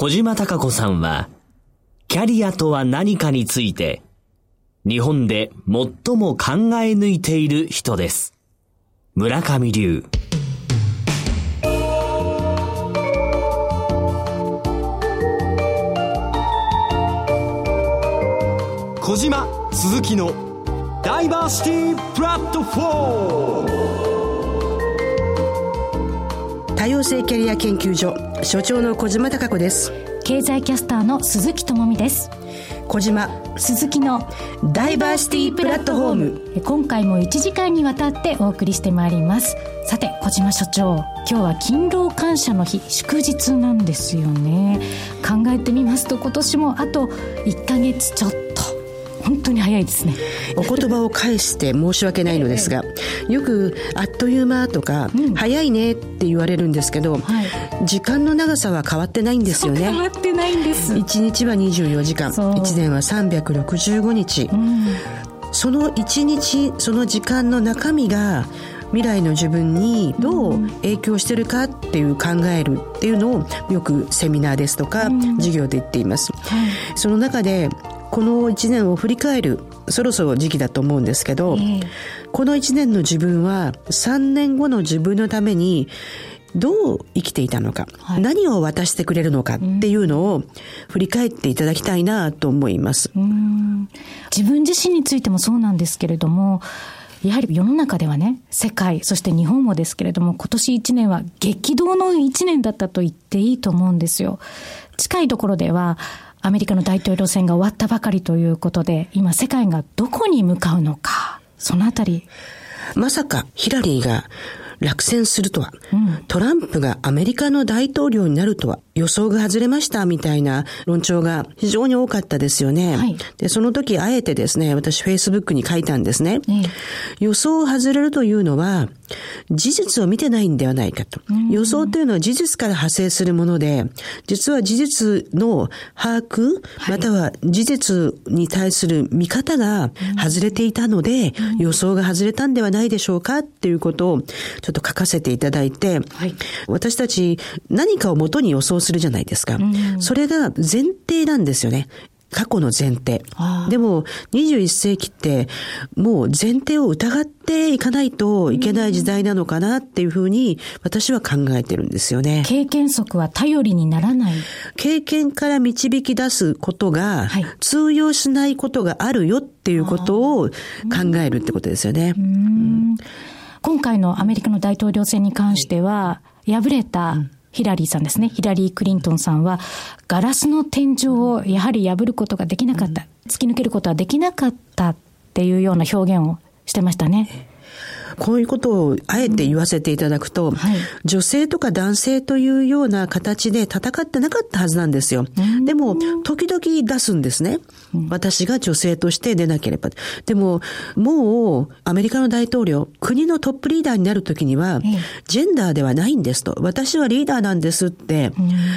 小島隆子さんは、キャリアとは何かについて、日本で最も考え抜いている人です。村上流。小島鈴木のダイバーシティプラットフォーム多様性キャリア研究所所長の小島貴子です。経済キャスターの鈴木智美です。小島。鈴木のダイバーシティプラットフォーム。今回も1時間にわたってお送りしてまいります。さて小島所長。今日は勤労感謝の日祝日なんですよね。考えてみますと今年もあと1か月ちょっと本当に早いですね。お言葉を返して申し訳ないのですが、よく「あっという間」とか、うん、早いね」って言われるんですけど、はい、時間の長さは変わってないんですよね。変わってないんです。1日は24時間。1年は365日、うん、その1日その時間の中身が未来の自分にどう影響してるかっていう考えるっていうのをよくセミナーですとか授業で言っています、その中でこの1年を振り返るそろそろ時期だと思うんですけど、えー、この1年の自分は3年後の自分のためにどう生きていたのか、はい、何を渡してくれるのかっていうのを振り返っていただきたいなと思います。自分自身についてもそうなんですけれども、やはり世の中ではね、世界、そして日本もですけれども、今年1年は激動の1年だったと言っていいと思うんですよ。近いところでは、アメリカの大統領選が終わったばかりということで、今世界がどこに向かうのか、そのあたり。まさかヒラリーが落選するとは、うん、トランプがアメリカの大統領になるとは、予想が外れましたみたいな論調が非常に多かったですよね。はい、で、その時あえてですね、私 Facebook に書いたんですね。予想を外れるというのは、事実を見てないんではないかと。予想というのは事実から派生するもので、実は事実の把握、または事実に対する見方が外れていたので、予想が外れたんではないでしょうかっていうことをちょっと書かせていただいて、はい、私たち何かをもとに予想するじゃないですか。それが前提なんですよね。過去の前提。でも、21世紀って、もう前提を疑っていかないといけない時代なのかなっていうふうに、私は考えてるんですよね。経験則は頼りにならない。経験から導き出すことが、通用しないことがあるよっていうことを考えるってことですよね。今回のアメリカの大統領選に関しては、敗れた、ヒラリーさんですね。ヒラリー・クリントンさんは、ガラスの天井をやはり破ることができなかった。突き抜けることはできなかったっていうような表現をしてましたね。こういうことをあえて言わせていただくと、はい、女性とか男性というような形で戦ってなかったはずなんですよ。でも、時々出すんですね。私が女性として出なければ。でも、もう、アメリカの大統領、国のトップリーダーになるときには、ジェンダーではないんですと。私はリーダーなんですって、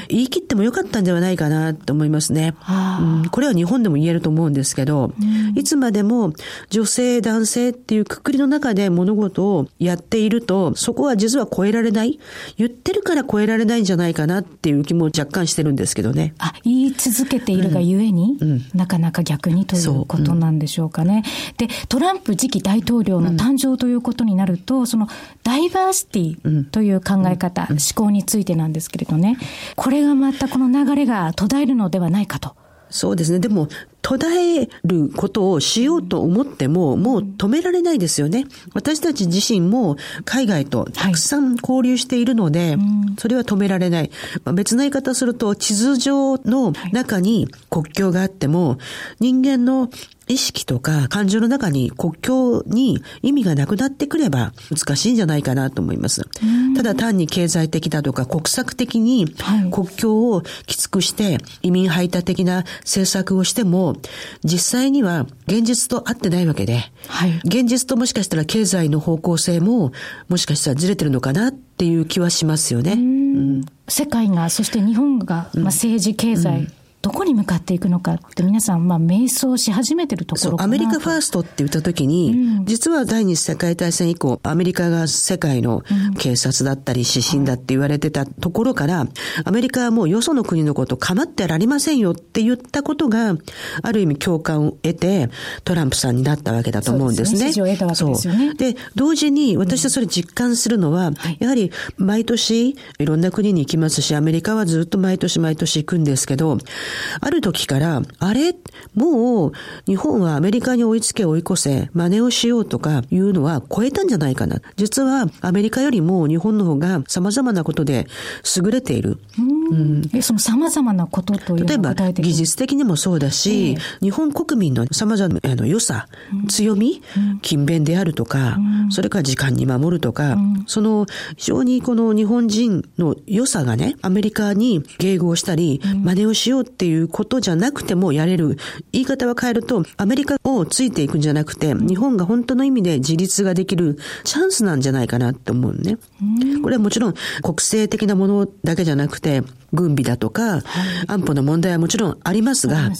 言い切ってもよかったんではないかなと思いますね。うん、これは日本でも言えると思うんですけど、いつまでも女性、男性っていうくくりの中で物事をやっていると、そこは実は超えられない。言ってるから超えられないんじゃないかなっていう気も若干してるんですけどね。あ、言い続けているがゆえに、うん、なかなか逆にということなんでしょうかね。うん、で、トランプ次期大統領の誕生ということになると、そのダイバーシティという考え方、思考についてなんですけれどね、これがまたこの流れが途絶えるのではないかと。そうですね。でも、途絶えることをしようと思っても、もう止められないですよね。私たち自身も海外とたくさん交流しているので、はい、それは止められない。まあ、別な言い方すると、地図上の中に国境があっても、人間の意識とか感情の中に国境に意味がなくなってくれば難しいんじゃないかなと思います。ただ単に経済的だとか国策的に国境をきつくして移民排他的な政策をしても実際には現実と合ってないわけで、はい、現実ともしかしたら経済の方向性ももしかしたらずれてるのかなっていう気はしますよね。世界が、そして日本が、まあ、政治、経済、どこに向かっていくのかって皆さん、まあ、瞑想し始めてるところかなアメリカファーストって言った時に、うん、実は第二次世界大戦以降、アメリカが世界の警察だったり指針だって言われてたところから、アメリカはもうよその国のこと構ってられませんよって言ったことが、ある意味共感を得て、トランプさんになったわけだと思うんですね。そうです。ね。そう。で、同時に私はそれ実感するのは、うんはい、やはり毎年いろんな国に行きますし、アメリカはずっと毎年毎年行くんですけど、ある時から、あれ？もう日本はアメリカに追いつけ追い越せ、真似をしようとかいうのは超えたんじゃないかな。実はアメリカよりも日本の方が様々なことで優れている。うん、えその様々なことという例えば技術的にもそうだし、えー、日本国民の様々なあの良さ、うん、強み、うん、勤勉であるとか、それから時間に守るとか、その非常にこの日本人の良さがね、アメリカに迎合したり、真似をしようっていうことじゃなくてもやれる。言い方は変えると、アメリカをついていくんじゃなくて、日本が本当の意味で自立ができるチャンスなんじゃないかなって思うね。これはもちろん国政的なものだけじゃなくて、軍備だとか、安保の問題はもちろんありますが、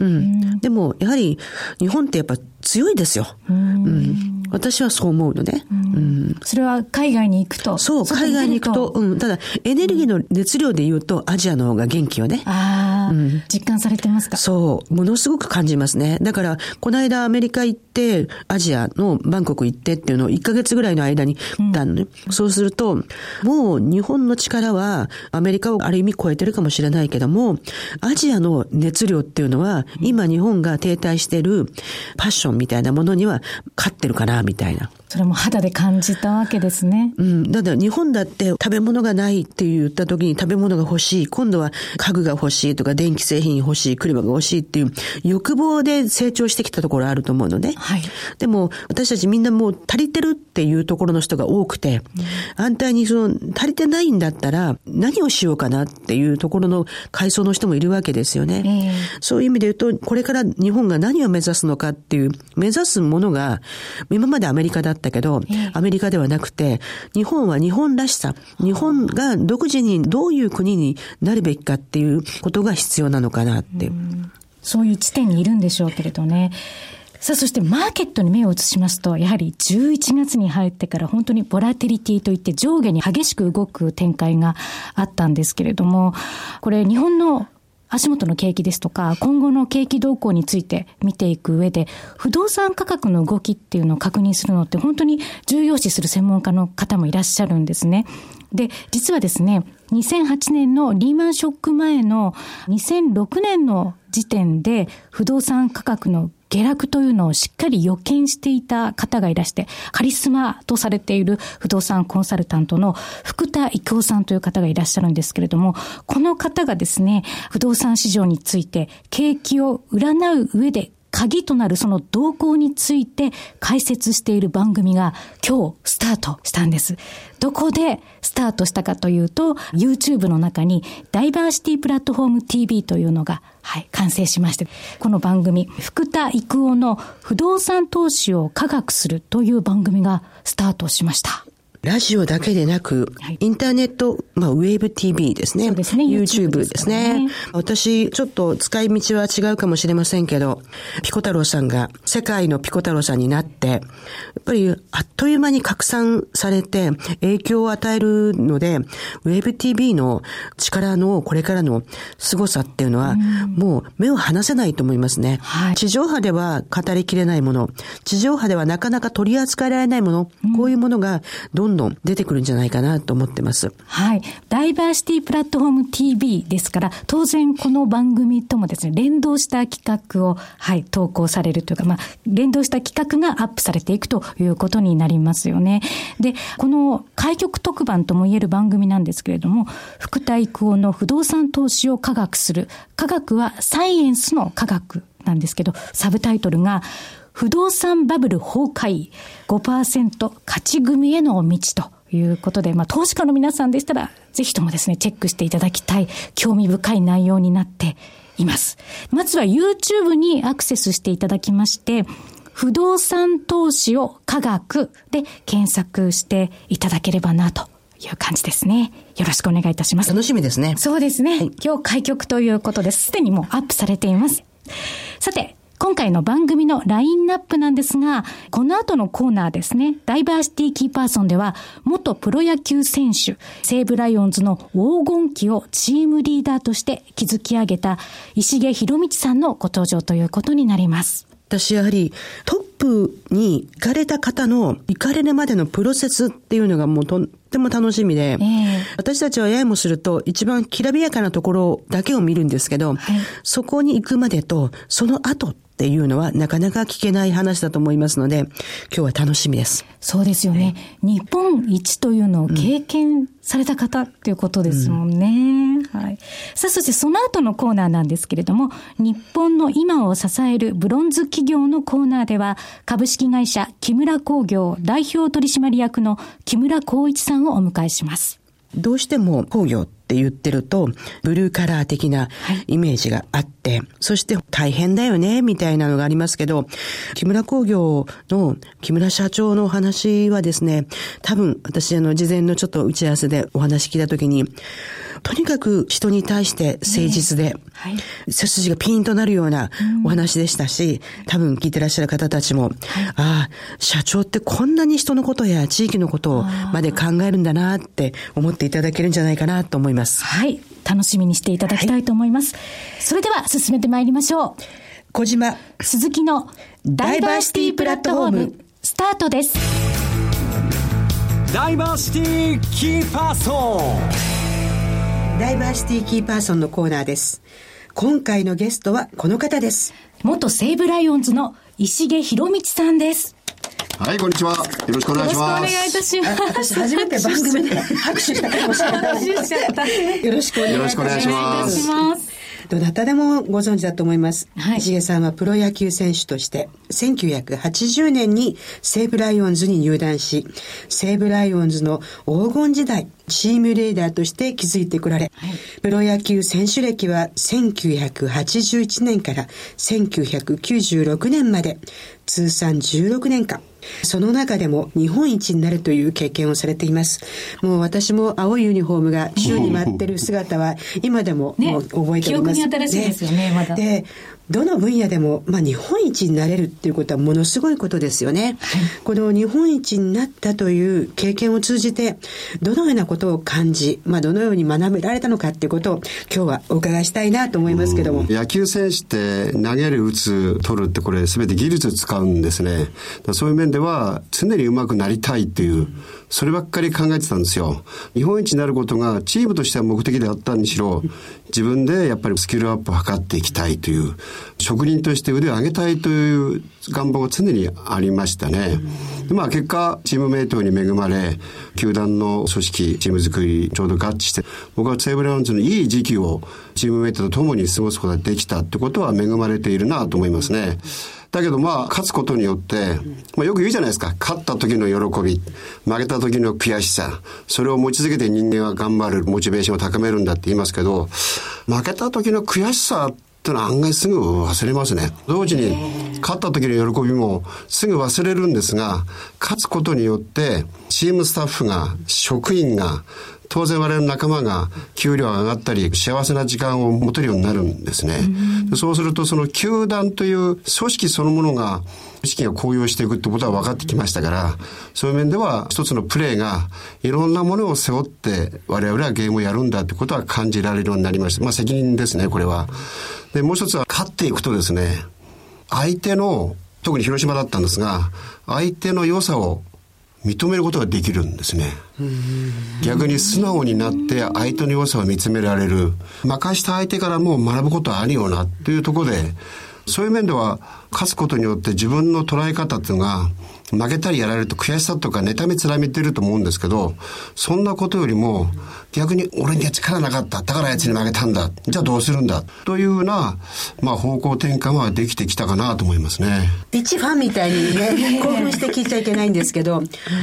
うん。でも、やはり、日本ってやっぱ強いですよ。うん、私はそう思うのね。うん、それは海外に行くとそう、海外に行くと。うん、ただ、エネルギーの熱量で言うと、アジアの方が元気よね。ああ、うん、実感されてますか？そう、ものすごく感じますね。だから、この間アメリカ行って、アジアのバンコク行ってっていうのを1ヶ月ぐらいの間に行ったのね。うん、そうすると、もう日本の力はアメリカをある意味超えてるかもしれないけども、アジアの熱量っていうのは、今日本が停滞してるパッションみたいなものには勝ってるかな、みたいな。それも肌で感じたわけですね。うん。だって日本だって食べ物がないって言った時に食べ物が欲しい。今度は家具が欲しいとか電気製品欲しい、車が欲しいっていう欲望で成長してきたところあると思うのね。はい。でも私たちみんなもう足りてるっていうところの人が多くて、うん、反対にその足りてないんだったら何をしようかなっていうところの階層の人もいるわけですよね。えー、そういう意味で言うと、これから日本が何を目指すのかっていう、目指すものが今までアメリカだったったけど、アメリカではなくて、日本は日本らしさ、日本が独自にどういう国になるべきかっていうことが必要なのかなって。うそういう地点にいるんでしょうけれどね。さあ、そしてマーケットに目を移しますと、やはり11月に入ってから本当にボラティリティといって上下に激しく動く展開があったんですけれども、これ日本の足元の景気ですとか、今後の景気動向について見ていく上で、不動産価格の動きっていうのを確認するのって本当に重要視する専門家の方もいらっしゃるんですね。で、実はですね、2008年のリーマンショック前の2006年の時点で不動産価格の下落というのをしっかり予見していた方がいらして、カリスマとされている不動産コンサルタントの福田育夫さんという方がいらっしゃるんですけれども、この方がですね、不動産市場について景気を占う上で鍵となるその動向について解説している番組が今日スタートしたんです。どこでスタートしたかというと、YouTube の中にダイバーシティプラットフォーム TV というのが、はい、完成しまして、この番組、福田育夫の不動産投資を科学するという番組がスタートしました。ラジオだけでなく、インターネット、まあ、ウェーブ TV ですね。そうですね。YouTube ですね。私、ちょっと使い道は違うかもしれませんけど、ピコ太郎さんが世界のピコ太郎さんになって、やっぱりあっという間に拡散されて影響を与えるので、ウェーブ TV の力のこれからの凄さっていうのは、もう目を離せないと思いますね。はい、地上波では語りきれないもの、地上波ではなかなか取り扱えられないもの、こういうものがどんんどん出てくるんじゃないかなと思ってます。はい。ダイバーシティプラットフォーム TV ですから、当然この番組ともですね、連動した企画を、はい、投稿されるというか、まあ、連動した企画がアップされていくということになりますよね。で、この開局特番ともいえる番組なんですけれども、福田育夫の不動産投資を科学する。科学はサイエンスの科学なんですけど、サブタイトルが、不動産バブル崩壊、5%勝ち組への道ということで、まあ、投資家の皆さんでしたら、ぜひともですね、チェックしていただきたい、興味深い内容になっています。まずは YouTube にアクセスしていただきまして、不動産投資を科学で検索していただければなという感じですね。よろしくお願いいたします。楽しみですね。そうですね。はい、今日開局ということです。すでにもうアップされています。さて、今回の番組のラインナップなんですが、この後のコーナーですね、ダイバーシティキーパーソンでは、元プロ野球選手、西武ライオンズの黄金期をチームリーダーとして築き上げた石毛博道さんのご登場ということになります。私やはりトップに行かれた方の行かれるまでのプロセスっていうのがもうとっても楽しみで、えー、私たちはややもすると一番きらびやかなところだけを見るんですけど、はい、そこに行くまでとその後っていうのはなかなか聞けない話だと思いますので、今日は楽しみです。そうですよね。日本一というのを経験された方っていうことですもんね。うん、はい。さあ、そしてその後のコーナーなんですけれども、日本の今を支えるブロンズ企業のコーナーでは、株式会社木村工業代表取締役の木村光一さんをお迎えします。どうしても工業って言ってると、ブルーカラー的なイメージがあって、はい、そして大変だよね、みたいなのがありますけど、木村工業の木村社長のお話はですね、多分私あの事前のちょっと打ち合わせでお話聞いたときに、とにかく人に対して誠実で、はい、背筋がピンとなるようなお話でしたし、多分聞いてらっしゃる方たちも、はい、ああ、社長ってこんなに人のことや地域のことをまで考えるんだなって思っていただけるんじゃないかなと思います。はい。楽しみにしていただきたいと思います。はい、それでは進めてまいりましょう。小島鈴木のダイバーシティプラットフォームスタートです。ダイバーシティキーパーソンダイバーシティキーパーソンのコーナーです。今回のゲストはこの方です。元西武ライオンズの石毛博道さんです。はい、こんにちは。よろしくお願いします。よろしくお願いいたします。私初めて番組で 拍手したかもしれない。よろしくお願いします。どなたでもご存知だと思います。はい、石毛さんはプロ野球選手として、1980年に西武ライオンズに入団し、西武ライオンズの黄金時代、チームレーダーとして築いてこられ、はい、プロ野球選手歴は1981年から1996年まで、通算16年間、その中でも日本一になるという経験をされています。もう私も青いユニフォームが 宙に舞ってる姿は今でももう覚えております。ね、記憶に新しいですよね、ねまだ。で、どの分野でも、まあ、日本一になれるっていうことはものすごいことですよね。はい、この日本一になったという経験を通じて、どのようなことを感じ、まあ、どのように学べられたのかっていうことを今日はお伺いしたいなと思いますけども。野球選手って投げる、打つ、取るってこれ全て技術使うんですね。そういう面では常に上手くなりたいっていう、そればっかり考えてたんですよ。日本一になることがチームとしては目的であったにしろ、自分でやっぱりスキルアップを図っていきたいという、職人として腕を上げたいという願望が常にありましたね。でまあ結果、チームメイトに恵まれ、球団の組織、チーム作り、ちょうど合致して、僕は西武ラウンズのいい時期をチームメイトと共に過ごすことができたってことは恵まれているなと思いますね。だけどまあ、勝つことによって、まあよく言うじゃないですか。勝った時の喜び、負けた時の悔しさ、それを持ち続けて人間は頑張る、モチベーションを高めるんだって言いますけど、負けた時の悔しさってのは案外すぐ忘れますね。同時に、勝った時の喜びもすぐ忘れるんですが、勝つことによって、チームスタッフが、職員が、当然我々の仲間が給料が上がったり幸せな時間を持てるようになるんですね。うそうするとその球団という組織そのものが意識が高揚していくってことは分かってきましたから、そういう面では一つのプレーがいろんなものを背負って我々はゲームをやるんだってことは感じられるようになりました。まあ責任ですね、これは。で、もう一つは勝っていくとですね、相手の、特に広島だったんですが、相手の良さを認めることができるんですね。逆に素直になって相手の良さを見つめられる。任した相手からも学ぶことはあるよなっていうところで、そういう面では勝つことによって自分の捉え方っていうのが負けたりやられると悔しさとか妬みつらみてると思うんですけど、そんなことよりも、逆に俺には力なかった。だからあいつに負けたんだ。じゃあどうするんだ。というような、まあ方向転換はできてきたかなと思いますね。一ファンみたいにね、興奮して聞いちゃいけないんですけど、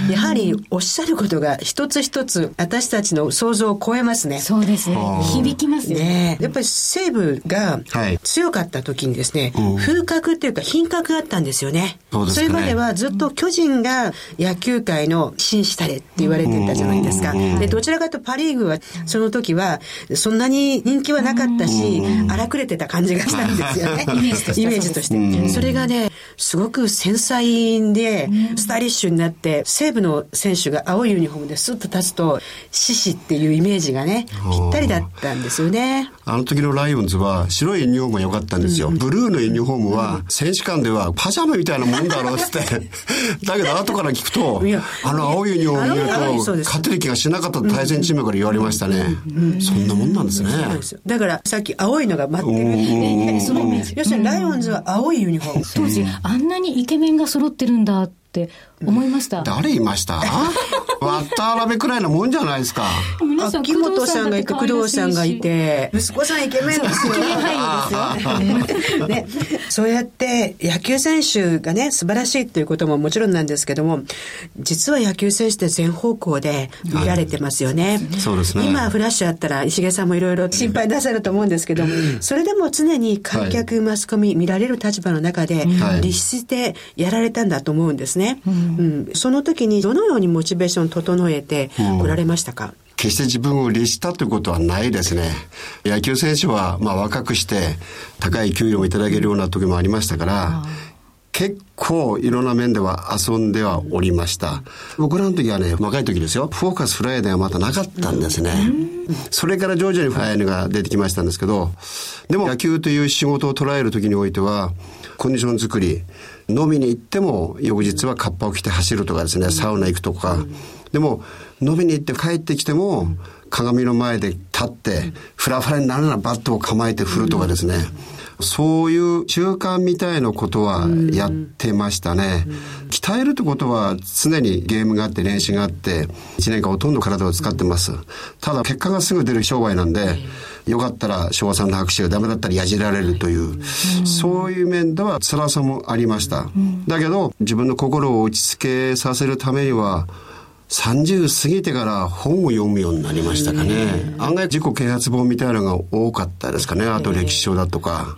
やはりおっしゃることが一つ一つ私たちの想像を超えますね。そうですね。響きますね。ねやっぱり西武が強かった時にですね、はい、風格っていうか品格があったんですよね。そうですね。それまではずっと巨人が野球界の紳士たれって言われてたじゃないですか。で、どちらかとパリーグは、その時は、そんなに人気はなかったし、荒くれてた感じがしたんですよね。イメージとして。それがね、すごく繊細で、スタイリッシュになって、西武の選手が青いユニフォームでスッと立つと、獅子っていうイメージがね、ぴったりだったんですよね。あの時のライオンズは白いユニフォームが良かったんですよ。ブルーのユニフォームは、選手間ではパジャマみたいなもんだろうって。だけど後から聞くと、あの青いユニフォーム見ると、勝てる気がしなかった対戦チームから言われましたね。そんなもんなんですね。だからさっき青いのが待ってる。その要するにライオンズは青いユニフォーム。当時あんなにイケメンが揃ってるんだって思いました。誰いました？渡辺くらいのもんじゃないですか。秋元さんがいて、工藤さんがいて、息子さんイケメンですよ。ですよ。ね、そうやって野球選手がね、素晴らしいっていうことももちろんなんですけども、実は野球選手って全方向で見られてますよね。はい、そうですね。今フラッシュあったら石毛さんもいろいろ心配出されると思うんですけども、それでも常に観客、マスコミ見られる立場の中で、律してやられたんだと思うんですね。うん、その時にどのようにモチベーション整えておられましたか、決して自分を律したということはないですね。野球選手は、まあ若くして高い給料をいただけるような時もありましたから、結構いろんな面では遊んではおりました。僕らの時はね、若い時ですよ、フォーカスフライデーはまだなかったんですね。それから徐々にフライデーが出てきましたん。ですけど、でも野球という仕事を捉える時においては、コンディション作り、飲みに行っても翌日はカッパを着て走るとかですね、サウナ行くとか。でも、飲みに行って帰ってきても、鏡の前で立って、フラフラになるならバットを構えて振るとかですね。そういう習慣みたいなことはやってましたね。鍛えるってことは常にゲームがあって練習があって、1年間ほとんど体を使ってます。ただ結果がすぐ出る商売なんで、よかったら昭和さんの拍手がダメだったらやじられるという、そういう面では辛さもありました。だけど自分の心を落ち着けさせるためには、30過ぎてから本を読むようになりましたかね。案外自己啓発本みたいなのが多かったですかね。あと歴史書だとか。は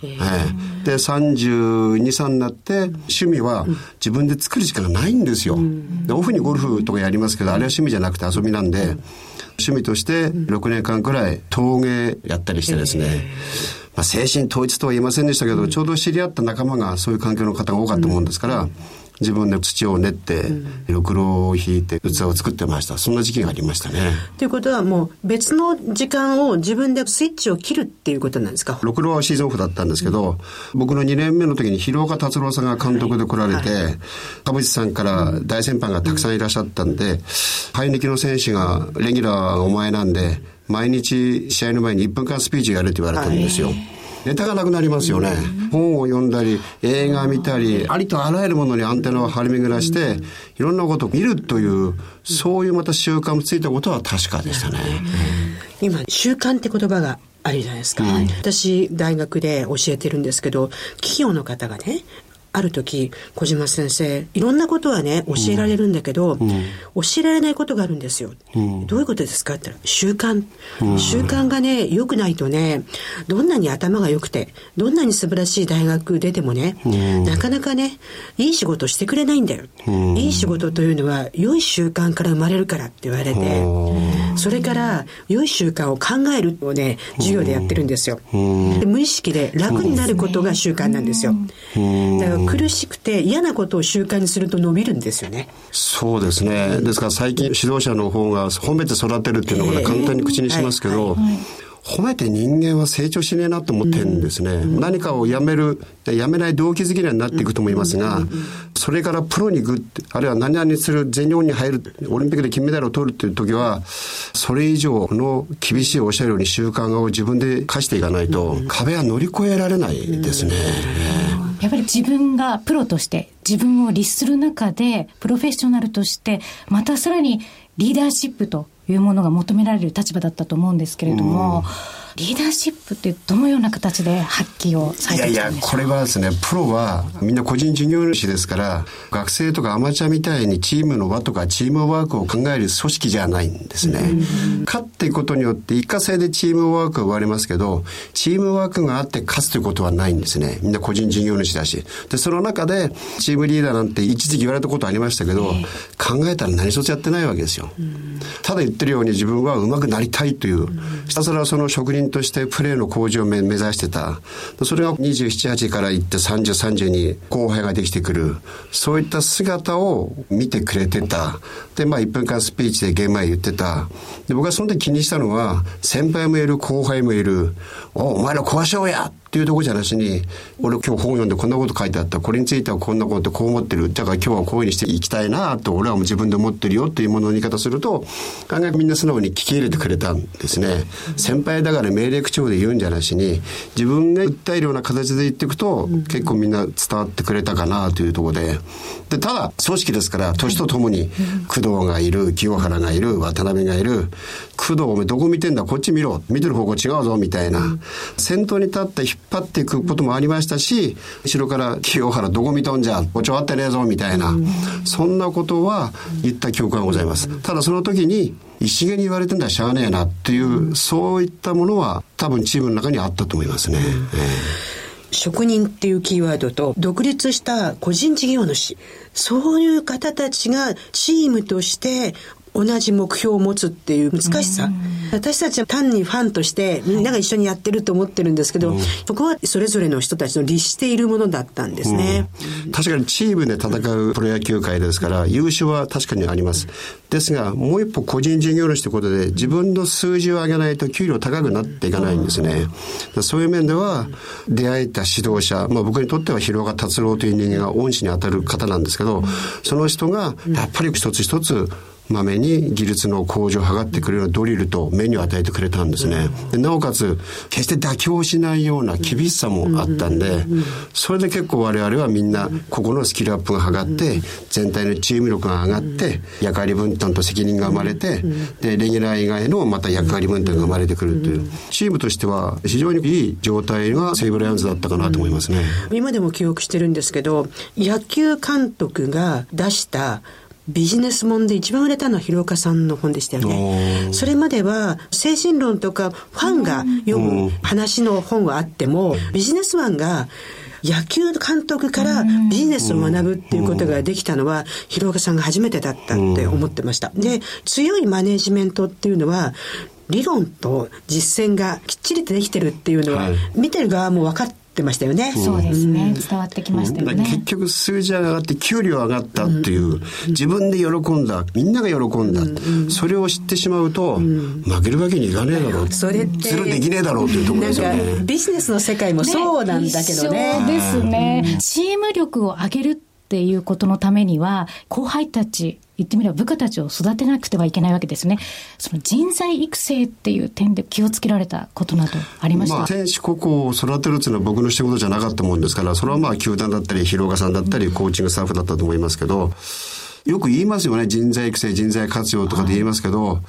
い、で、32、3になって趣味は自分で作る時間がないんですよ。でオフにゴルフとかやりますけど、あれは趣味じゃなくて遊びなんで、趣味として6年間くらい陶芸やったりしてですね。まあ、精神統一とは言いませんでしたけど、ちょうど知り合った仲間がそういう環境の方が多かったもんですから、自分で土を練って、ろくろを引いて器を作ってました。そんな時期がありましたね。ということはもう別の時間を自分でスイッチを切るっていうことなんですか？ろくろはシーズンオフだったんですけど、うん、僕の2年目の時に広岡達郎さんが監督で来られて、はい、田淵さんから大先輩がたくさんいらっしゃったんで、生え抜きの選手がレギュラーがお前なんで、毎日試合の前に1分間スピーチやるって言われたんですよ。はいネタがなくなりますよね。本を読んだり、映画見たり、ありとあらゆるものにアンテナを張り巡らして、いろんなことを見るという、そういうまた習慣もついたことは確かでしたね。今、習慣って言葉があるじゃないですか。うん、私、大学で教えてるんですけど、企業の方がね、ある時、小島先生、いろんなことはね、教えられるんだけど、うん、教えられないことがあるんですよ。うん、どういうことですかって言ったら、習慣。うん、習慣がね、良くないとね、どんなに頭が良くて、どんなに素晴らしい大学出てもね、なかなかね、いい仕事してくれないんだよ。いい仕事というのは、良い習慣から生まれるからって言われて、それから、良い習慣を考えるをね、授業でやってるんですよ。無意識で楽になることが習慣なんですよ。だから苦しくて嫌なことを習慣にすると伸びるんですよね。そうですね。ですから最近指導者の方が褒めて育てるっていうのが簡単に口にしますけど、褒めて人間は成長しねえなと思ってるんですね。うん、何かをやめる、やめない動機づけにはなっていくと思いますが、それからプロに行く、あるいは何々する、全日本に入る、オリンピックで金メダルを取るっていう時は、それ以上の厳しいおっしゃるように習慣を自分で課していかないと、壁は乗り越えられないですね。やっぱり自分がプロとして自分を律する中でプロフェッショナルとしてまたさらにリーダーシップというものが求められる立場だったと思うんですけれども、リーダーシップってどのような形で発揮をされていやいや、これはですね、プロはみんな個人事業主ですから、学生とかアマチュアみたいにチームの輪とかチームワークを考える組織じゃないんですね。勝っていくことによって一過性でチームワークが生まれますけど、チームワークがあって勝つということはないんですね。みんな個人事業主だし。で、その中でチームリーダーなんて一時期言われたことありましたけど、考えたら何一つやってないわけですよ。ただ言ってるように自分は上手くなりたいという、ひたすらその職人としてプレーの向上を目指してた。それが27、8から行って30、30に後輩ができてくる。そういった姿を見てくれてた。で、まあ1分間スピーチで現場へ言ってた。で、僕はその時気にしたのは、先輩もいる、後輩もいる。お、お前ら壊しようやっていうとこじゃなしに、俺今日本読んでこんなこと書いてあった。これについてはこんなことこう思ってる。だから今日はこういうふうにしていきたいなと、俺はもう自分で思ってるよっていうものの言い方すると、案外みんな素直に聞き入れてくれたんですね。先輩だから命令口調で言うんじゃなしに、自分が訴えるような形で言っていくと、結構みんな伝わってくれたかなというところで。で、ただ、組織ですから、年とともに、工藤がいる、清原がいる、渡辺がいる、工藤お前どこ見てんだ？こっち見ろ見てる方向違うぞみたいな、先頭に立って張っていくこともありましたし後ろから清原どこ見とんじゃおちょあってねえぞみたいな、そんなことは言った記憶がございます。ただその時に石毛に言われてんだしゃあねえなっていう、そういったものは多分チームの中にあったと思いますね、えー職人っていうキーワードと独立した個人事業主そういう方たちがチームとして同じ目標を持つっていう難しさ。私たちは単にファンとしてみんなが一緒にやってると思ってるんですけど、そこはそれぞれの人たちの律しているものだったんですね。確かにチームで戦うプロ野球界ですから、優勝は確かにあります。ですが、もう一歩個人事業主ということで、自分の数字を上げないと給料高くなっていかないんですね。そういう面では、出会えた指導者、まあ僕にとっては広岡達郎という人間が恩師に当たる方なんですけど、その人がやっぱり一つ一つまめに技術の向上を図ってくれるドリルとメニューを与えてくれたんですね。なおかつ、決して妥協しないような厳しさもあったんで、それで結構我々はみんな、ここのスキルアップが上がって、全体のチーム力が上がって、役割分担と責任が生まれて、で、レギュラー以外のまた役割分担が生まれてくるという、チームとしては非常にいい状態が西武ライオンズだったかなと思いますね。今でも記憶してるんですけど、野球監督が出したビジネス本で一番売れたのは広岡さんの本でしたよね。それまでは精神論とかファンが読む話の本はあっても、ビジネスマンが野球監督からビジネスを学ぶっていうことができたのは、広岡さんが初めてだったって思ってました。で、強いマネジメントっていうのは、理論と実践がきっちりとできてるっていうのは、見てる側も分かってってましたよね。そうですね。伝わってきましたよね。結局数字上がって給料上がったっていう、自分で喜んだ、みんなが喜んだ、それを知ってしまうと、負けるわけにいかねえだろう。それって。ゼロできねえだろうっていうところですよね。ビジネスの世界もそうなんだけどね。そうですね。チーム力を上げるっていうことのためには、後輩たち、言ってみれば部下たちを育てなくてはいけないわけですね。その人材育成っていう点で気をつけられたことなどありました？まあ、選手個々を育てるっていうのは僕の仕事じゃなかったもんですから、それはまあ球団だったり、広岡さんだったり、コーチングスタッフだったと思いますけど、よく言いますよね。人材育成、人材活用とかで言いますけど、はい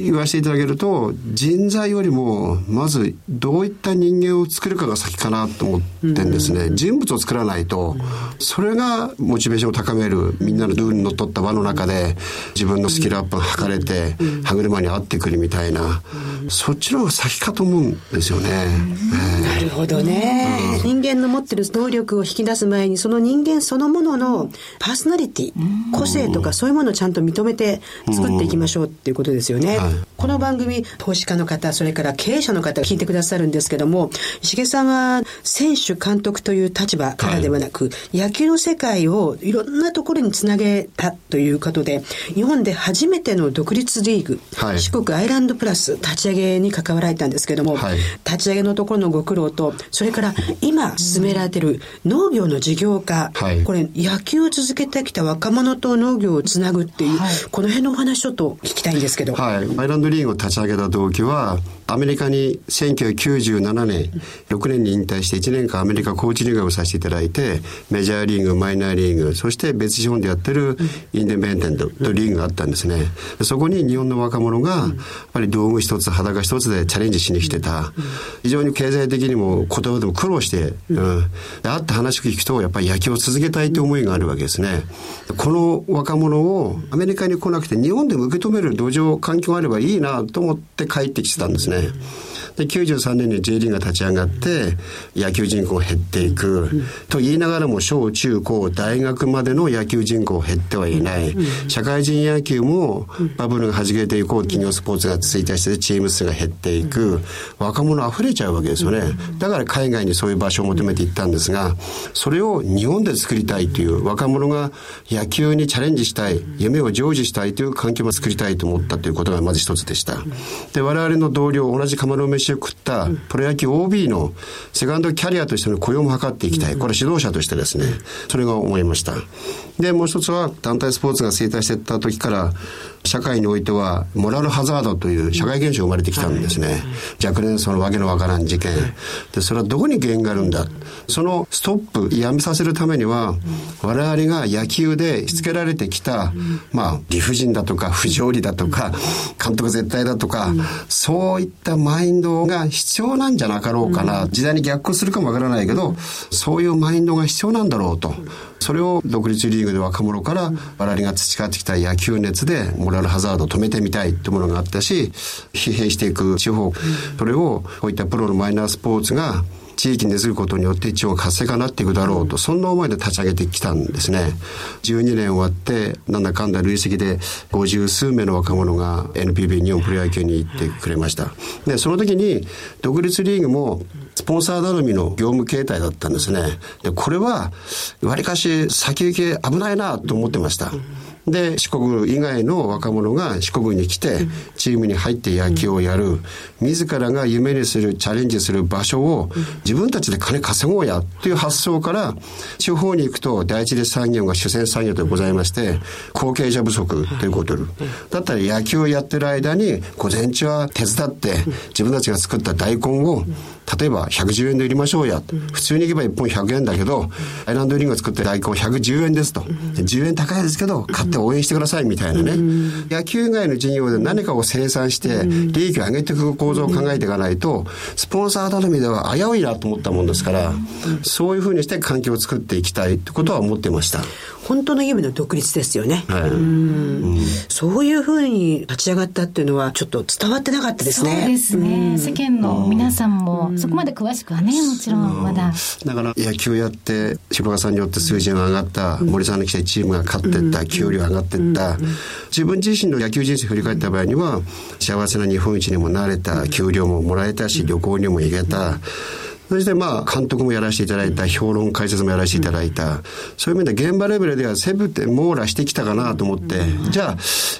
言わせていただけると人材よりもまずどういった人間を作るかが先かなと思ってんですね、人物を作らないとそれがモチベーションを高めるみんなのルールにのっとった輪の中で自分のスキルアップが図れて歯車に合ってくるみたいなそっちの方が先かと思うんですよね、えー、なるほどね、うん、人間の持ってる能力を引き出す前にその人間そのもののパーソナリティ個性とかそういうものをちゃんと認めて作っていきましょうっていうことですよね、この番組、投資家の方、それから経営者の方が聞いてくださるんですけども、石毛さんは選手、監督という立場からではなく、はい、野球の世界をいろんなところにつなげたということで、日本で初めての独立リーグ、はい、四国アイランドプラス立ち上げに関わられたんですけども、はい、立ち上げのところのご苦労と、それから今進められている農業の事業化、これ野球を続けてきた若者と農業をつなぐっていう、この辺のお話ちょっと聞きたいんですけど。アイランドリーグを立ち上げた動機は、アメリカに1997年、6年に引退して1年間アメリカコーチリーグをさせていただいて、メジャーリーグ、マイナーリーグ、そして別資本でやってるインデペンデントとリーグがあったんですね。そこに日本の若者が、やっぱり道具一つ、裸一つでチャレンジしに来てた。非常に経済的にも言葉でも苦労して、うん。会って話を聞くと、やっぱり野球を続けたいという思いがあるわけですね。この若者をアメリカに来なくて日本でも受け止める土壌、環境があればいいなと思って帰ってきてたんですね。で、93年に J リーグが立ち上がって、野球人口減っていく。と言いながらも、小中高、大学までの野球人口減ってはいない。社会人野球も、バブルが弾けていこう、企業スポーツが衰退してチーム数が減っていく。若者溢れちゃうわけですよね。だから海外にそういう場所を求めていったんですが、それを日本で作りたいという若者が野球にチャレンジしたい、夢を成就したいという環境も作りたいと思ったということがまず一つでした。で、我々の同僚、同じ釜の飯を食ったプロ野球 OB のセカンドキャリアとしての雇用も図っていきたい。これ指導者としてですね、それが思いました。で、もう一つは団体スポーツが衰退していった時から、社会においては、モラルハザードという社会現象が生まれてきたんですね。若年層のわけのわからん事件。で、それはどこに原因があるんだ。そのストップ、やめさせるためには、我々が野球でしつけられてきた、まあ、理不尽だとか、不条理だとか、監督絶対だとか、そういったマインドが必要なんじゃなかろうかな。時代に逆行するかもわからないけど、そういうマインドが必要なんだろうと。それを独立リーグで若者から我々が培ってきた野球熱でモラルハザードを止めてみたいってものがあったし、疲弊していく地方、それをこういったプロのマイナースポーツが地域に根付くことによって地方活性化になっていくだろうと、そんな思いで立ち上げてきたんですね。12年終わって、なんだかんだ累積で50数名の若者が NPB 日本プロ野球に行ってくれました。で、その時に独立リーグもスポンサー頼みの業務形態だったんですね。で、これは、わりかし先行き危ないなと思ってました。で、四国以外の若者が四国に来て、チームに入って野球をやる。自らが夢にする、チャレンジする場所を、自分たちで金稼ごうやっていう発想から、地方に行くと第一次産業が主戦産業でございまして、後継者不足ということで。だったら野球をやってる間に、午前中は手伝って、自分たちが作った大根を、例えば110円で売りましょうや。普通に行けば1本100円だけど、アイランドリングを作って大根110円ですと。10円高いですけど、買って応援してくださいみたいなね。野球以外の事業で何かを生産して、利益を上げていく構造を考えていかないと、スポンサー頼みでは危ういなと思ったもんですから、そういうふうにして環境を作っていきたいってことは思ってました。本当の夢の独立ですよね。はい、うん。そういうふうに立ち上がったっていうのはちょっと伝わってなかったですね。そうですね。世間の皆さんもそこまで詳しくはね、もちろんまだ。だから野球やって柴川さんによって数字が上がった、森さんの来たチームが勝ってった、給料上がってった、自分自身の野球人生振り返った場合には幸せな日本一にもなれた、給料ももらえたし、旅行にも行けた。そしてまあ、監督もやらせていただいた、評論解説もやらせていただいた、そういう意味で現場レベルではせめて網羅してきたかなと思って、じゃあ、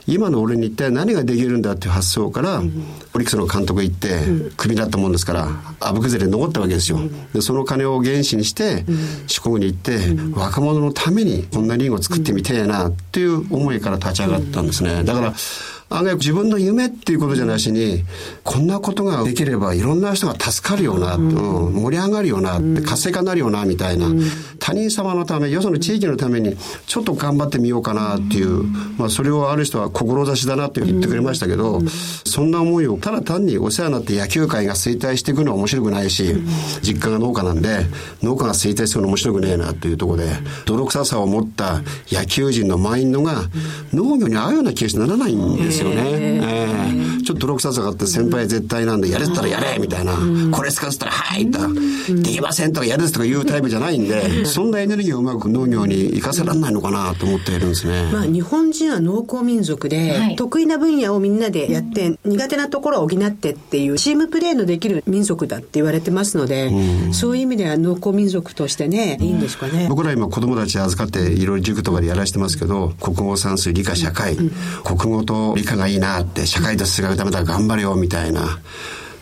今の俺に一体何ができるんだっていう発想から、オリックスの監督行って、クビだったもんですから、あぶくずれ残ったわけですよ。で、その金を原資にして、四国に行って、若者のためにこんなリンゴを作ってみてえな、っていう思いから立ち上がったんですね。だから、案外自分の夢っていうことじゃなしに、こんなことができればいろんな人が助かるよな、うん、盛り上がるよな、活性化になるよな、みたいな、他人様のため、よその地域のために、ちょっと頑張ってみようかなっていう、まあそれをある人は志だなって言ってくれましたけど、そんな思いをただ単にお世話になって野球界が衰退していくのは面白くないし、実家が農家なんで、農家が衰退するの面白くねえなというところで、泥臭さを持った野球人のマインドが農業に合うような気がしてならないんですですよね。えー、ちょっと泥臭さがあって先輩絶対なんで、やれったらやれみたいな、これ使ったらはいとか、できませんとかやるとかいうタイプじゃないんで、そんなエネルギーをうまく農業に生かせられないのかなと思っているんですね。まあ日本人は農耕民族で、得意な分野をみんなでやって、苦手なところを補ってっていうチームプレーのできる民族だって言われてますので、そういう意味では農耕民族としてね、いいんですかね。僕ら今子供たち預かっていろいろ塾とかでやらせてますけど、国語算数理科社会、国語と理科がいいなって、社会と数学ダメだ頑張れよみたいな。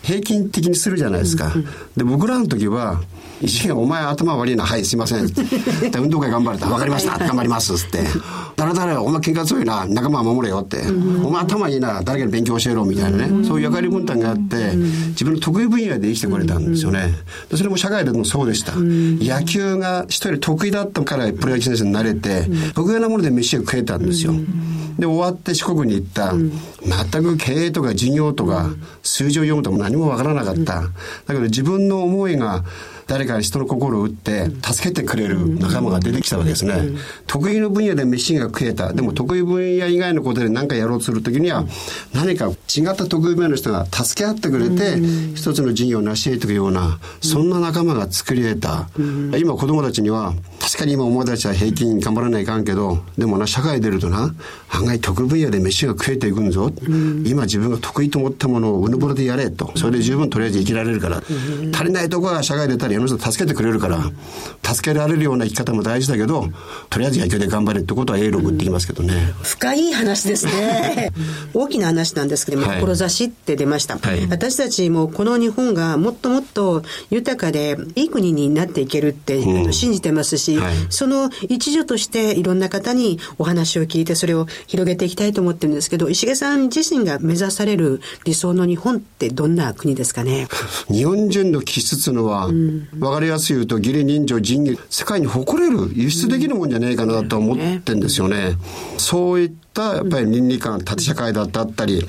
平均的にするじゃないですか。で、僕らの時は、石がお前頭悪いな、はい、すいません。運動会頑張れた。わかりました。頑張ります。って。誰々、お前喧嘩強いな、仲間守れよって。お前頭いいな、誰かに勉強教えろ、みたいなね。そういう役割分担があって、自分の得意分野で生きてこれたんですよね。それも社会でもそうでした。野球が一人得意だったからプロ野球選手になれて、得意なもので飯を食えたんですよ。で、終わって四国に行った。全く経営とか事業とか、数字を読むとも何もわからなかった。だけど自分の思いが、誰かに人の心を打って助けてくれる仲間が出てきたわけですね。得意の分野で飯が食えた。でも得意分野以外のことで何かやろうとするときには何か違った得意分野の人が助け合ってくれて一つの事業を成し得ていくようなそんな仲間が作り得た。今子供たちには確かに今お前たちは平均頑張らないかんけどでもな社会出るとな案外得意分野で飯が食えていくんぞ。今自分が得意と思ったものをうぬぼれでやれと。それで十分とりあえず生きられるから。足りないところは社会出たり世の人助けてくれるから、助けられるような生き方も大事だけど、とりあえず野球で頑張れってことは A6 って言いますけどね。深い話ですね。大きな話なんですけども、はい、志って出ました、はい、私たちもこの日本がもっともっと豊かでいい国になっていけるって、うん、信じてますし、はい、その一助としていろんな方にお話を聞いてそれを広げていきたいと思ってるんですけど、石毛さん自身が目指される理想の日本ってどんな国ですかね？日本人の気質のは、うん、分かりやすい言うと義理人情仁義世界に誇れる輸出できるもんじゃねえかなと思ってんですよね。そういったやっぱり倫理観縦社会だったり、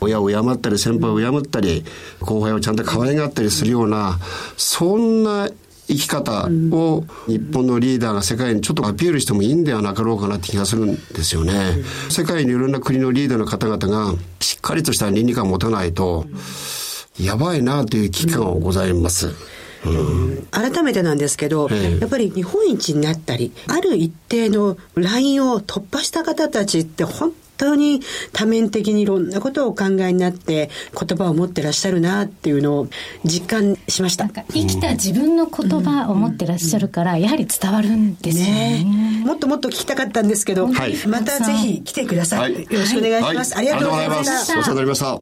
親を敬ったり先輩を敬ったり後輩をちゃんと可愛がったりするようなそんな生き方を日本のリーダーが世界にちょっとアピールしてもいいんではなかろうかなって気がするんですよね。世界にいろんな国のリーダーの方々がしっかりとした倫理観を持たないと、やばいなという危機感がございます。改めてなんですけど、やっぱり日本一になったり、ある一定のラインを突破した方たちって本当に多面的にいろんなことをお考えになって言葉を持ってらっしゃるなっていうのを実感しました。生きた自分の言葉を持ってらっしゃるから、やはり伝わるんですよね。ねもっともっと聞きたかったんですけど、はい、またぜひ来てください。はい、よろしくお願いします。はい、ありがとうございました。お世話になりました。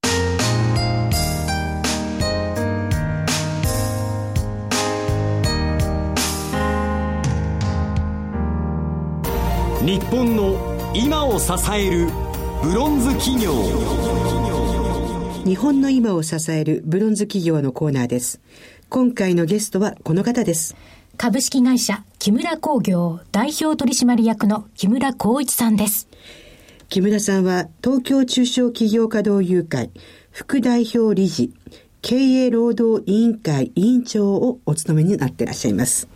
日本の今を支えるブロンズ企業。日本の今を支えるブロンズ企業のコーナーです。今回のゲストはこの方です。株式会社木村工業代表取締役の木村光一さんです。木村さんは東京中小企業家同友会副代表理事経営労働委員会委員長をお務めになっていらっしゃいます。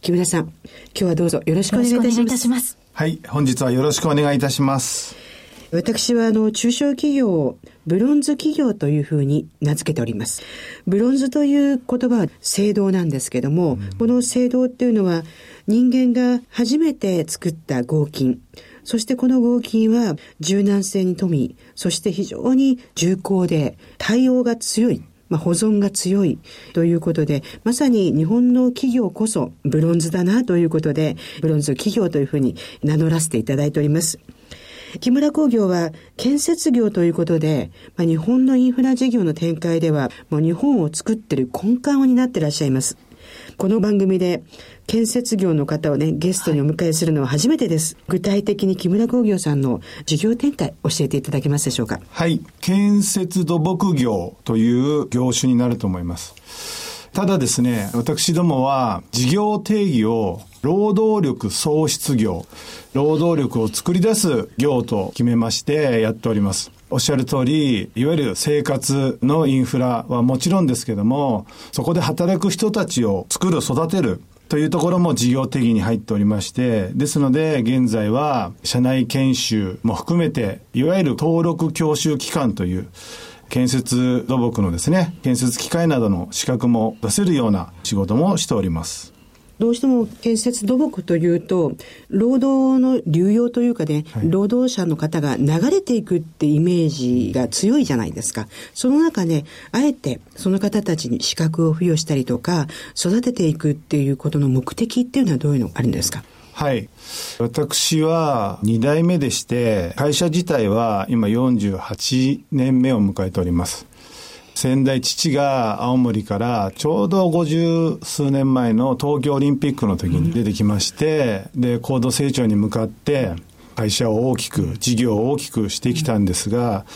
木村さん、今日はどうぞよろしくお願いいたします。はい、本日はよろしくお願いいたします。私はあの中小企業をブロンズ企業というふうに名付けております。ブロンズという言葉は制度なんですけども、うん、この制度っていうのは人間が初めて作った合金、そしてこの合金は柔軟性に富み、そして非常に重厚で対応が強い。まあ、保存が強いということで、まさに日本の企業こそブロンズだなということで、ブロンズ企業というふうに名乗らせていただいております。木村工業は建設業ということで、まあ、日本のインフラ事業の展開では、もう日本を作ってる根幹を担ってらっしゃいます。この番組で建設業の方をね、ゲストにお迎えするのは初めてです。具体的に木村工業さんの事業展開教えていただけますでしょうか？はい。建設土木業という業種になると思います。ただですね、私どもは事業定義を労働力創出業、労働力を作り出す業と決めましてやっております。おっしゃる通り、いわゆる生活のインフラはもちろんですけども、そこで働く人たちを作る、育てる、というところも事業定義に入っておりまして、ですので、現在は社内研修も含めて、いわゆる登録教習機関という、建設土木のですね、建設機械などの資格も出せるような仕事もしております。どうしても建設土木というと、労働の流用というかね、はい、労働者の方が流れていくってイメージが強いじゃないですか。その中で、あえてその方たちに資格を付与したりとか、育てていくっていうことの目的っていうのはどういうのがあるんですか？はい。私は2代目でして、会社自体は今48年目を迎えております。先代父が青森からちょうど50数年前の東京オリンピックの時に出てきまして、で、高度成長に向かって、会社を大きく、事業を大きくしてきたんですが、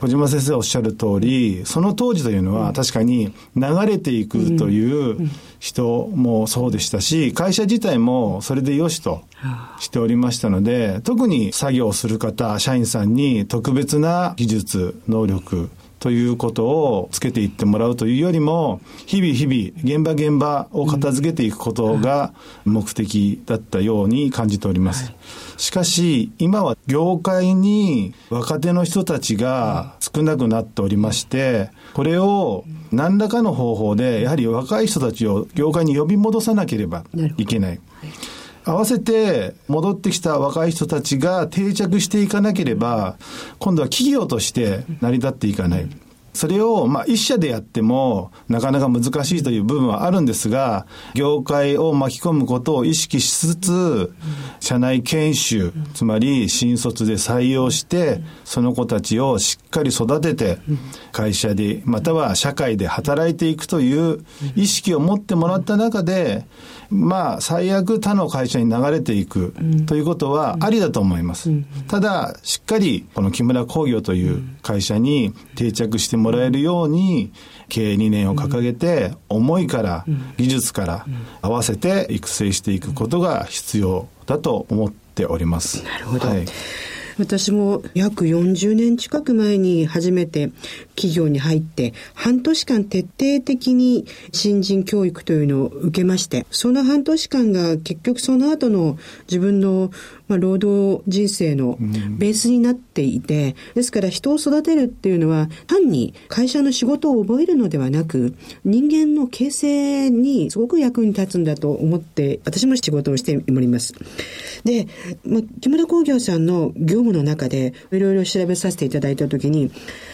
小島先生おっしゃる通り、その当時というのは確かに流れていくという人もそうでしたし、会社自体もそれでよしとしておりましたので、特に作業する方、社員さんに特別な技術、能力、ということをつけていってもらうというよりも、日々日々、現場現場を片付けていくことが目的だったように感じております。しかし、今は業界に若手の人たちが少なくなっておりまして、これを何らかの方法で、やはり若い人たちを業界に呼び戻さなければいけない。合わせて戻ってきた若い人たちが定着していかなければ、今度は企業として成り立っていかない。それを、まあ、一社でやっても、なかなか難しいという部分はあるんですが、業界を巻き込むことを意識しつつ、社内研修、つまり新卒で採用して、その子たちをしっかり育てて、会社で、または社会で働いていくという意識を持ってもらった中で、まあ、最悪他の会社に流れていくということはありだと思います。ただ、しっかりこの木村工業という会社に定着してもらえるように、経営理念を掲げて、思いから、技術から合わせて育成していくことが必要だと思っております。なるほど。はい私も約40年近く前に初めて企業に入って半年間徹底的に新人教育というのを受けましてその半年間が結局その後の自分のまあ、労働人生のベースになっていて、ですから人を育てるっていうのは単に会社の仕事を覚えるのではなく、人間の形成にすごく役に立つんだと思って、私も仕事をしております。で、まあ、木村工業さんの業務の中でいろいろ調べさせていただいたときに、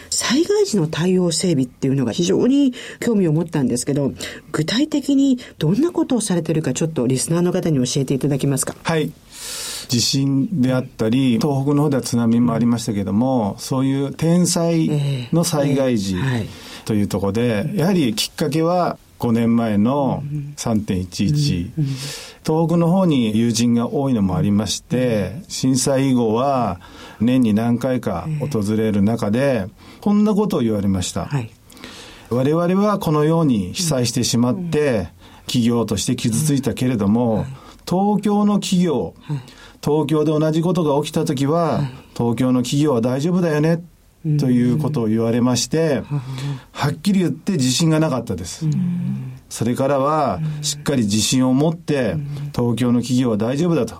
災害時の対応整備っていうのが非常に興味を持ったんですけど、具体的にどんなことをされてるかちょっとリスナーの方に教えていただけますか？はい。地震であったり、東北の方では津波もありましたけども、そういう天災の災害時というところで、やはりきっかけは5年前の3.11、東北の方に友人が多いのもありまして、震災以後は年に何回か訪れる中で、こんなことを言われました。我々はこのように被災してしまって、企業として傷ついたけれども、東京の企業、東京で同じことが起きた時は、東京の企業は大丈夫だよねということを言われまして、はっきり言って自信がなかったです。それからは、しっかり自信を持って、東京の企業は大丈夫だと、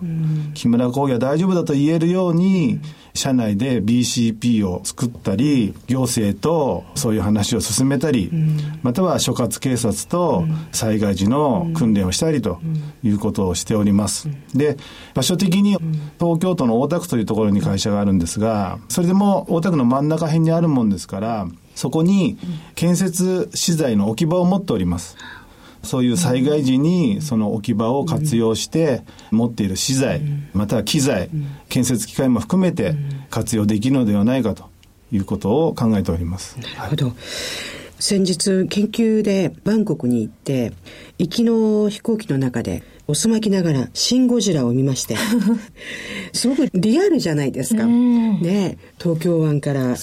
木村工業は大丈夫だと言えるように、社内で BCP を作ったり、行政とそういう話を進めたり、または所轄警察と災害時の訓練をしたりということをしております。で、場所的に東京都の大田区というところに会社があるんですが、それでも大田区の真ん中辺にあるもんですから、そこに建設資材の置き場を持っております。そういう災害時にその置き場を活用して持っている資材、または機材、建設機械も含めて活用できるのではないかということを考えております。なるほど。先日研究でバンコクに行って行きの飛行機の中でおすまきながらシン・ゴジラを見まして。すごくリアルじゃないですか。ね。東京湾から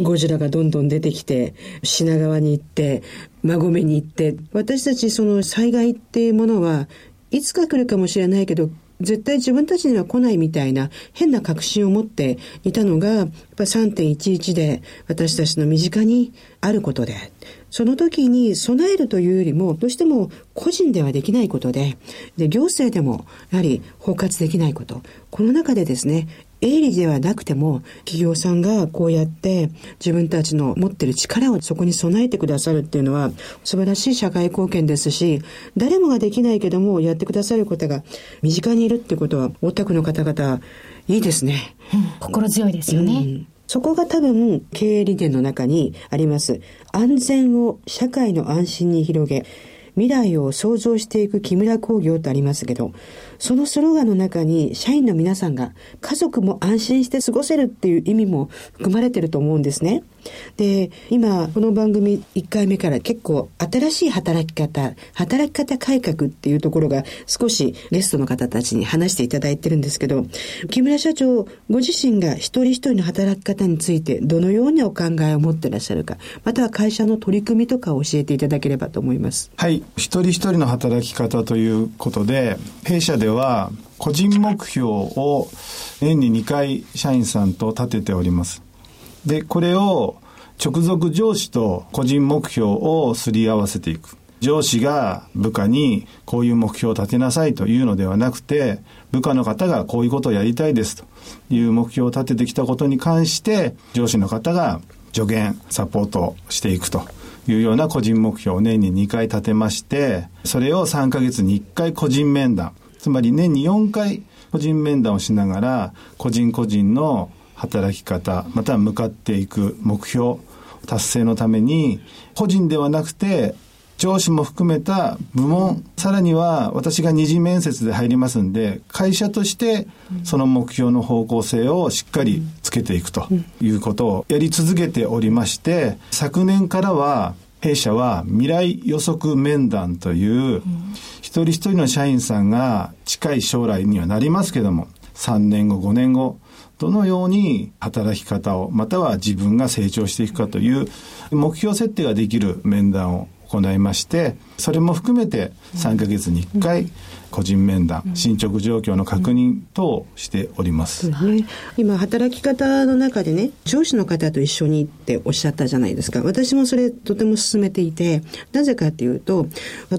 ゴジラがどんどん出てきて品川に行って馬込に行って私たちその災害っていうものはいつか来るかもしれないけど絶対自分たちには来ないみたいな変な確信を持っていたのが、やっぱ3.11で私たちの身近にあることで、その時に備えるというよりも、どうしても個人ではできないことで、で、行政でもやはり包括できないこと。この中でですね、営利ではなくても、企業さんがこうやって自分たちの持ってる力をそこに備えてくださるっていうのは素晴らしい社会貢献ですし、誰もができないけどもやってくださる方が身近にいるってことは、大田区の方々、いいですね。うん、心強いですよね。うんそこが多分経営理念の中にあります。安全を社会の安心に広げ、未来を創造していく木村工業とありますけど、そのスローガンの中に社員の皆さんが家族も安心して過ごせるっていう意味も含まれてると思うんですね。で、今、この番組1回目から結構新しい働き方、働き方改革っていうところが少しゲストの方たちに話していただいてるんですけど、木村社長、ご自身が一人一人の働き方についてどのようにお考えを持ってらっしゃるか、または会社の取り組みとかを教えていただければと思います。はい。一人一人の働き方ということで、弊社では個人目標を年に2回社員さんと立てております。で、これを直属上司と個人目標をすり合わせていく。上司が部下にこういう目標を立てなさいというのではなくて、部下の方がこういうことをやりたいですという目標を立ててきたことに関して、上司の方が助言、サポートしていくというような個人目標を年に2回立てまして、それを3ヶ月に1回個人面談、つまり年に4回個人面談をしながら、個人個人の働き方、または向かっていく目標、達成のために、個人ではなくて、上司も含めた部門、さらには私が二次面接で入りますんで、会社としてその目標の方向性をしっかりつけていくということをやり続けておりまして、昨年からは弊社は未来予測面談という、一人一人の社員さんが近い将来にはなりますけども、3年後、5年後、どのように働き方を、または自分が成長していくかという目標設定ができる面談を行いまして、それも含めて3ヶ月に1回、個人面談、進捗状況の確認等しております。ね、今、働き方の中でね、上司の方と一緒にっておっしゃったじゃないですか。私もそれとても進めていて、なぜかっていうと、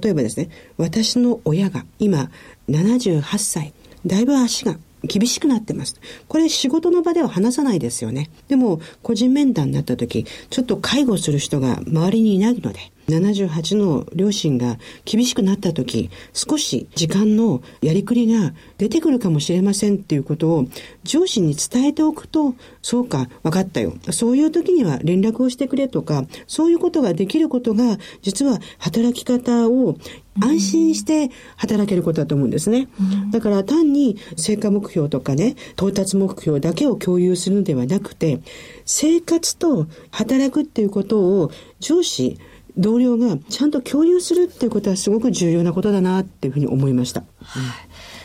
例えばですね、私の親が今78歳、だいぶ足が厳しくなってます。これ仕事の場では話さないですよね。でも、個人面談になった時、ちょっと介護する人が周りにいないので、78の両親が厳しくなった時、少し時間のやりくりが出てくるかもしれませんっていうことを上司に伝えておくと、そうか、分かったよ。そういう時には連絡をしてくれとか、そういうことができることが、実は働き方を安心して働けることだと思うんですね。だから単に成果目標とかね、到達目標だけを共有するのではなくて、生活と働くっていうことを上司、同僚がちゃんと共有するっていうことはすごく重要なことだなっていうふうに思いました。うん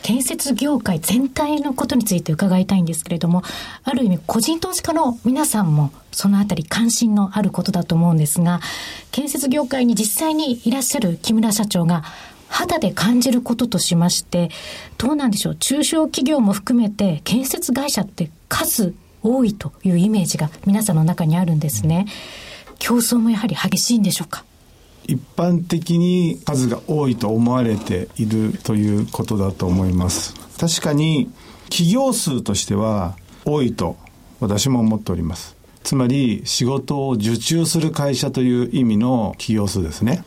建設業界全体のことについて伺いたいんですけれども、ある意味個人投資家の皆さんもそのあたり関心のあることだと思うんですが、建設業界に実際にいらっしゃる木村社長が肌で感じることとしまして、どうなんでしょう、中小企業も含めて建設会社って数多いというイメージが皆さんの中にあるんですね。競争もやはり激しいんでしょうか？一般的に数が多いと思われているということだと思います。確かに企業数としては多いと私も思っております。つまり仕事を受注する会社という意味の企業数ですね。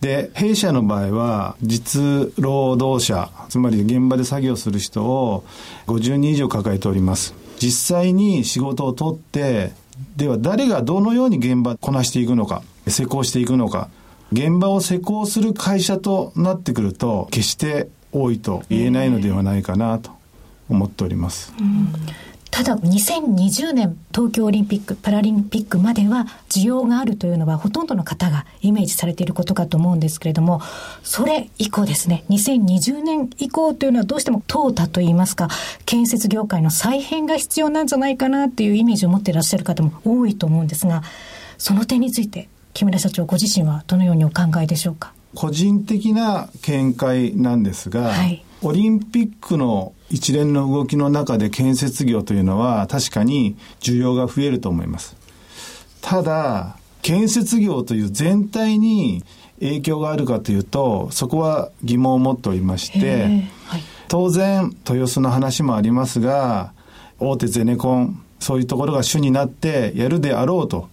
で、弊社の場合は実労働者、つまり現場で作業する人を50人以上抱えております。実際に仕事を取って、では誰がどのように現場こなしていくのか。施工していくのか、現場を施工する会社となってくると、決して多いと言えないのではないかなと思っております。うんただ2020年東京オリンピック・パラリンピックまでは需要があるというのはほとんどの方がイメージされていることかと思うんですけれども、それ以降ですね、2020年以降というのはどうしても淘汰といいますか、建設業界の再編が必要なんじゃないかなっていうイメージを持っていらっしゃる方も多いと思うんですが、その点について木村社長ご自身はどのようにお考えでしょうか？個人的な見解なんですが、はい、オリンピックの一連の動きの中で建設業というのは確かに需要が増えると思います。ただ、建設業という全体に影響があるかというと、そこは疑問を持っておりまして、はい、当然、豊洲の話もありますが、大手ゼネコン、そういうところが主になってやるであろうと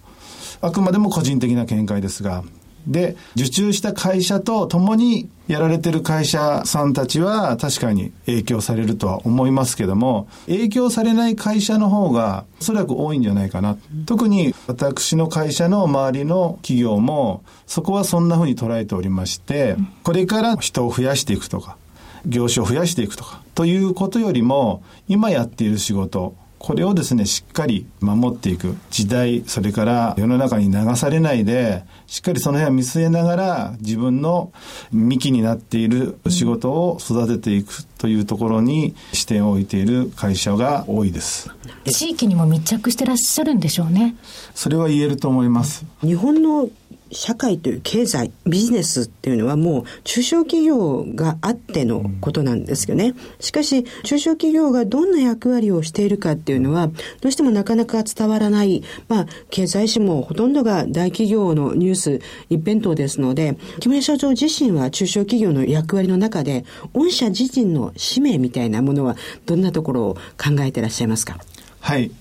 あくまでも個人的な見解ですが、で、受注した会社と共にやられてる会社さんたちは確かに影響されるとは思いますけども、影響されない会社の方がおそらく多いんじゃないかな。特に私の会社の周りの企業もそこはそんなふうに捉えておりまして、これから人を増やしていくとか、業種を増やしていくとか、ということよりも、今やっている仕事、これをですね、しっかり守っていく。時代、それから世の中に流されないで、しっかりその辺を見据えながら、自分の幹になっている仕事を育てていくというところに視点を置いている会社が多いです。地域にも密着してらっしゃるんでしょうね。それは言えると思います。日本の社会という経済、ビジネスっていうのはもう中小企業があってのことなんですよね。しかし、中小企業がどんな役割をしているかっていうのは、どうしてもなかなか伝わらない、まあ、経済誌もほとんどが大企業のニュース一辺倒ですので、木村社長自身は中小企業の役割の中で、御社自身の使命みたいなものは、どんなところを考えてらっしゃいますか？はい。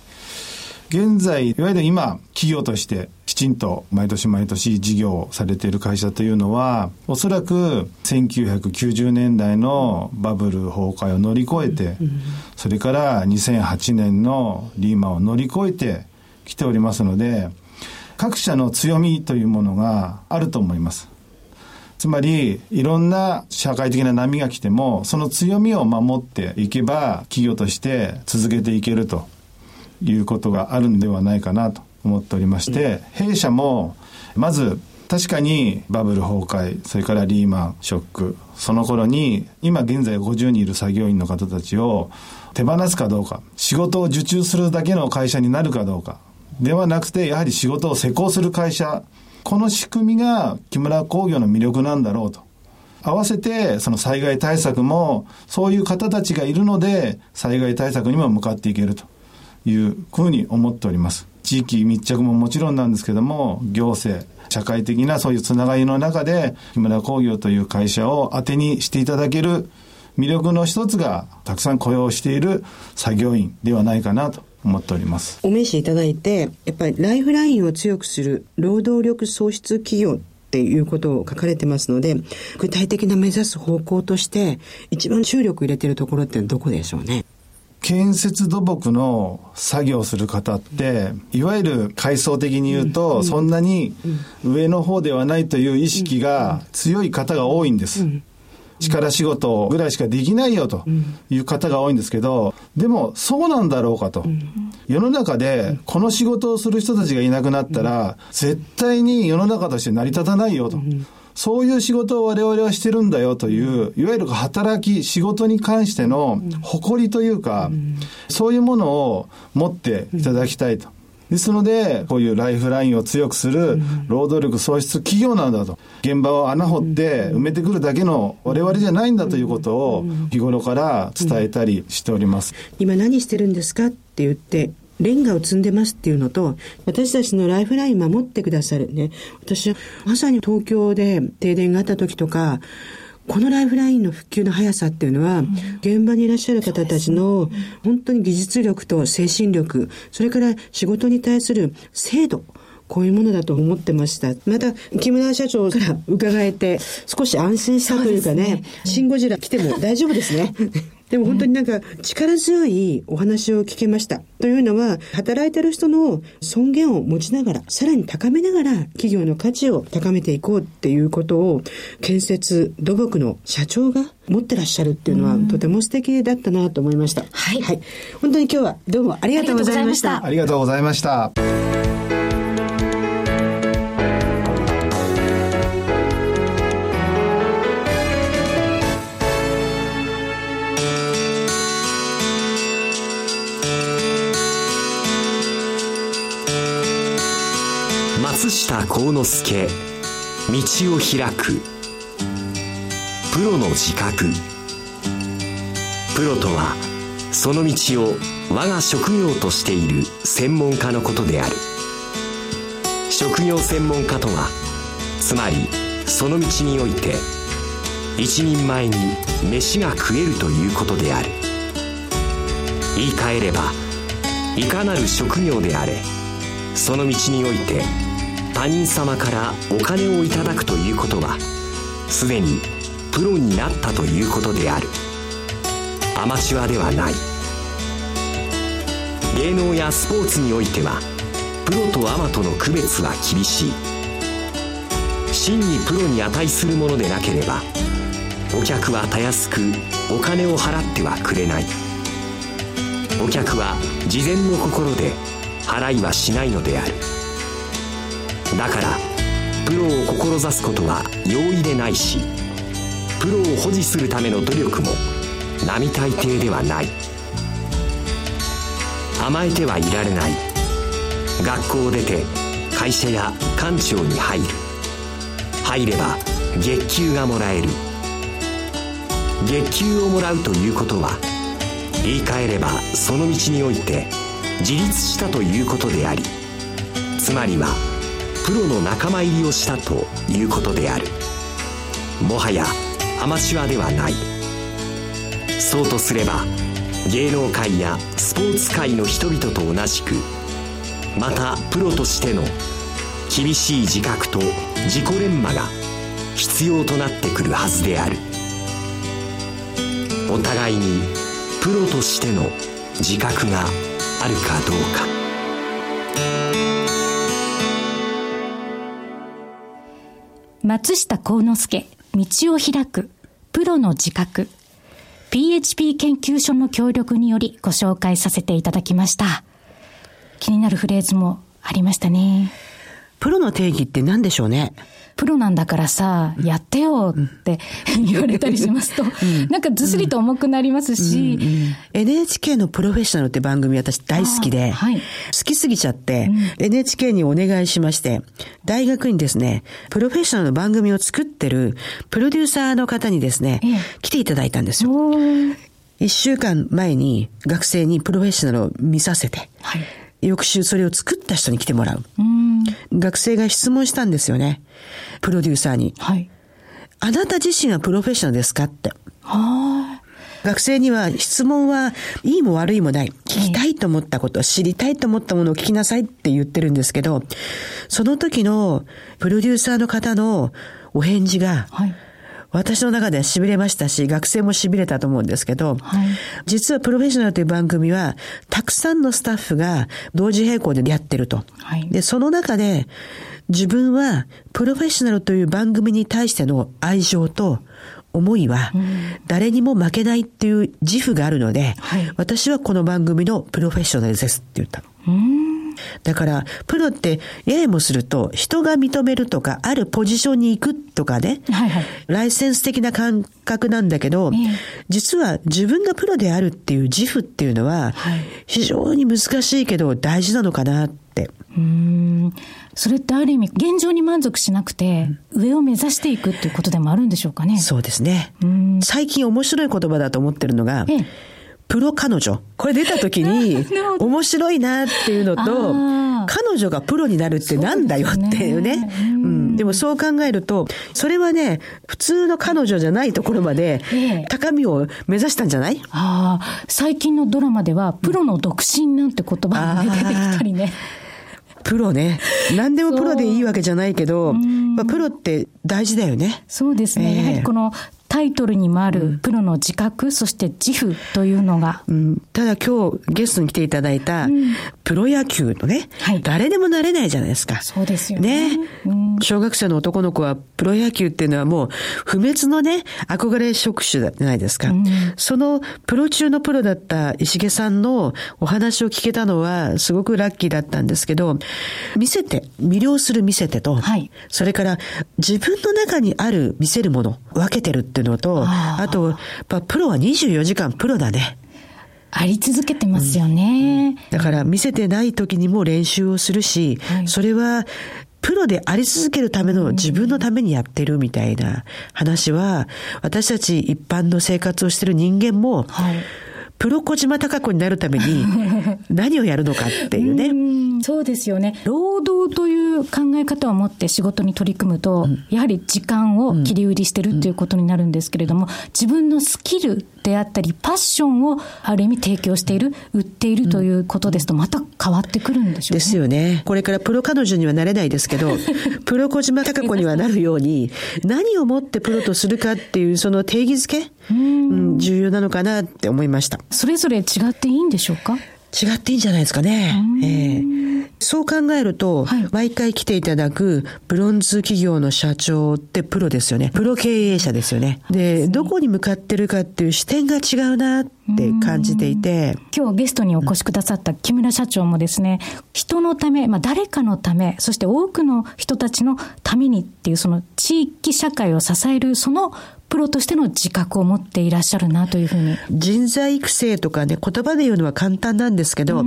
現在、いわゆる今、企業としてきちんと毎年毎年事業をされている会社というのは、おそらく1990年代のバブル崩壊を乗り越えて、それから2008年のリーマンを乗り越えてきておりますので、各社の強みというものがあると思います。つまり、いろんな社会的な波が来ても、その強みを守っていけば、企業として続けていけるということがあるんではないかなと思っておりまして、弊社も、まず、確かにバブル崩壊、それからリーマンショック、その頃に、今現在50人いる作業員の方たちを手放すかどうか、仕事を受注するだけの会社になるかどうか、ではなくて、やはり仕事を施工する会社、この仕組みが木村工業の魅力なんだろうと。合わせて、その災害対策も、そういう方たちがいるので、災害対策にも向かっていけると。いうふうに思っております。地域密着ももちろんなんですけども、行政、社会的なそういうつながりの中で、木村工業という会社を当てにしていただける魅力の一つが、たくさん雇用している作業員ではないかなと思っております。お名刺いただいて、やっぱりライフラインを強くする労働力創出企業っていうことを書かれてますので、具体的な目指す方向として、一番注力入れてるところってどこでしょうね？建設土木の作業する方って、いわゆる階層的に言うと、そんなに上の方ではないという意識が強い方が多いんです。力仕事ぐらいしかできないよという方が多いんですけど、でもそうなんだろうかと。世の中でこの仕事をする人たちがいなくなったら、絶対に世の中として成り立たないよと。そういう仕事を我々はしてるんだよという、いわゆる働き、仕事に関しての誇りというか、そういうものを持っていただきたいと。ですので、こういうライフラインを強くする労働力創出企業なんだと。現場を穴掘って埋めてくるだけの我々じゃないんだということを日頃から伝えたりしております。今何してるんですかって言ってレンガを積んでますっていうのと、私たちのライフライン守ってくださるね。私はまさに東京で停電があった時とか、このライフラインの復旧の速さっていうのは、現場にいらっしゃる方たちの本当に技術力と精神力、それから仕事に対する精度、こういうものだと思ってました。また、木村社長から伺えて、少し安心したというかね、ねシンゴジラ来ても大丈夫ですね。でも本当になんか力強いお話を聞けました。というのは、働いてる人の尊厳を持ちながら、さらに高めながら企業の価値を高めていこうっていうことを、建設土木の社長が持ってらっしゃるっていうのは、とても素敵だったなと思いました。はい。はい。本当に今日はどうもありがとうございました。ありがとうございました。下幸之助。道を開く。プロの自覚。プロとはその道を我が職業としている専門家のことである。職業専門家とはつまりその道において一人前に飯が食えるということである。言い換えればいかなる職業であれその道において他人様からお金をいただくということはすでにプロになったということである。アマチュアではない。芸能やスポーツにおいてはプロとアマとの区別は厳しい。真にプロに値するものでなければお客はたやすくお金を払ってはくれない。お客は事前の心で払いはしないのである。だからプロを志すことは容易でないしプロを保持するための努力も並大抵ではない。甘えてはいられない。学校を出て会社や官庁に入る。入れば月給がもらえる。月給をもらうということは言い換えればその道において自立したということでありつまりはプロの仲間入りをしたということである。もはやアマチュアではない。そうとすれば芸能界やスポーツ界の人々と同じくまたプロとしての厳しい自覚と自己連磨が必要となってくるはずである。お互いにプロとしての自覚があるかどうか。松下幸之助道を開くプロの自覚 PHP 研究所の協力によりご紹介させていただきました。気になるフレーズもありましたね。プロの定義って何でしょうね？プロなんだからさ、やってよって言われたりしますと、なんかずすりと重くなりますし、うんうん、NHK のプロフェッショナルって番組私大好きで、はい、好きすぎちゃって、うん、NHK にお願いしまして、大学にですね、プロフェッショナルの番組を作ってるプロデューサーの方にですね、来ていただいたんですよ。一週間前に学生にプロフェッショナルを見させて、はい翌週それを作った人に来てもらう。う学生が質問したんですよね。プロデューサーに。はい。あなた自身はプロフェッショナルですかって。はい。学生には質問はいいも悪いもない。聞きたいと思ったこと、知りたいと思ったものを聞きなさいって言ってるんですけど、その時のプロデューサーの方のお返事が、はい私の中では痺れましたし、学生も痺れたと思うんですけど、はい、実はプロフェッショナルという番組は、たくさんのスタッフが同時並行でやってると。はい、で、その中で、自分はプロフェッショナルという番組に対しての愛情と思いは、誰にも負けないっていう自負があるので、はい、私はこの番組のプロフェッショナルですって言ったの。だから、プロって、ややもすると、人が認めるとか、あるポジションに行くとかね、はいはい、ライセンス的な感覚なんだけど、えー、実は自分がプロであるっていう自負っていうのは、非常に難しいけど大事なのかなって。うん。それってある意味、現状に満足しなくて、上を目指していくっていうことでもあるんでしょうかね。そうですね。最近面白い言葉だと思ってるのが、ええプロ彼女。これ出た時に、面白いなっていうのと、彼女がプロになるってなんだよっていうね。うねうん、でもそう考えると、それはね、普通の彼女じゃないところまで、高みを目指したんじゃない、ああ、最近のドラマでは、プロの独身なんて言葉が出てきたりね。プロね。何でもプロでいいわけじゃないけど、まあ、プロって大事だよね。そうですね。えー、やはりこのタイトルにもあるプロの自覚、そして自負というのが。うん、ただ今日ゲストに来ていただいた、プロ野球のね、はい、誰でもなれないじゃないですか。そうですよね。ね、うん、小学生の男の子はプロ野球っていうのはもう不滅のね、憧れ職種じゃないですか。うん、そのプロ中のプロだった石毛さんのお話を聞けたのはすごくラッキーだったんですけど、見せて、魅了する見せてと、はい、それから自分の中にある見せるもの、分けてるっていうのと、あと、プロは24時間プロだね。あり続けてますよね、うん、だから見せてない時にも練習をするし、はい、それはプロであり続けるための自分のためにやってるみたいな話は、私たち一般の生活をしてる人間も、はいプロ小島高子になるために 何をやるのかっていうねう。そうですよね。労働という考え方を持って仕事に取り組むと、うん、やはり時間を切り売りしてるっていうことになるんですけれども、自分のスキルであったり、パッションをある意味提供している、売っているということですと、また変わってくるんでしょうね。ですよね。これからプロ彼女にはなれないですけど、プロ小島貴子にはなるように、何をもってプロとするかっていうその定義づけ、うん、重要なのかなって思いました。それぞれ違っていいんでしょうか？違っていいんじゃないですかね。えー、そう考えると、はい、毎回来ていただくブロンズ企業の社長ってプロですよね。プロ経営者ですよね。で、どこに向かってるかっていう視点が違うなって感じていて。今日ゲストにお越しくださった木村社長もですね、人のため、まあ誰かのため、そして多くの人たちのためにっていうその地域社会を支えるそのプロとしての自覚を持っていらっしゃるなというふうに。人材育成とかね、言葉で言うのは簡単なんですけど、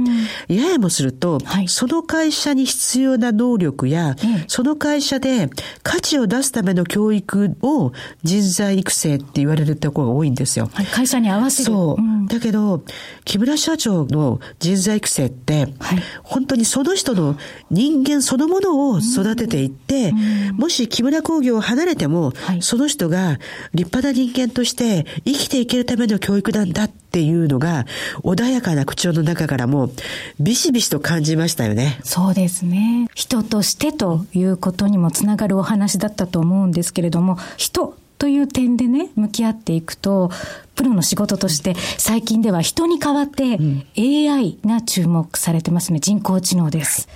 ややもすると、はい、その会社に必要な能力や、ええ、その会社で価値を出すための教育を人材育成って言われるところが多いんですよ。はい、会社に合わせる。そう。うん、だけど、木村社長の人材育成って、はい、本当にその人の人間そのものを育てていって、うん、もし木村工業を離れても、その人が立派な人間として生きていけるための教育なんだっていうのが、穏やかな口調の中からも、ビシビシと感じましたよね。そうですね。人としてということにもつながるお話だったと思うんですけれども、人という点でね、向き合っていくと、プロの仕事として最近では人に代わって AI が注目されてますね。人工知能です。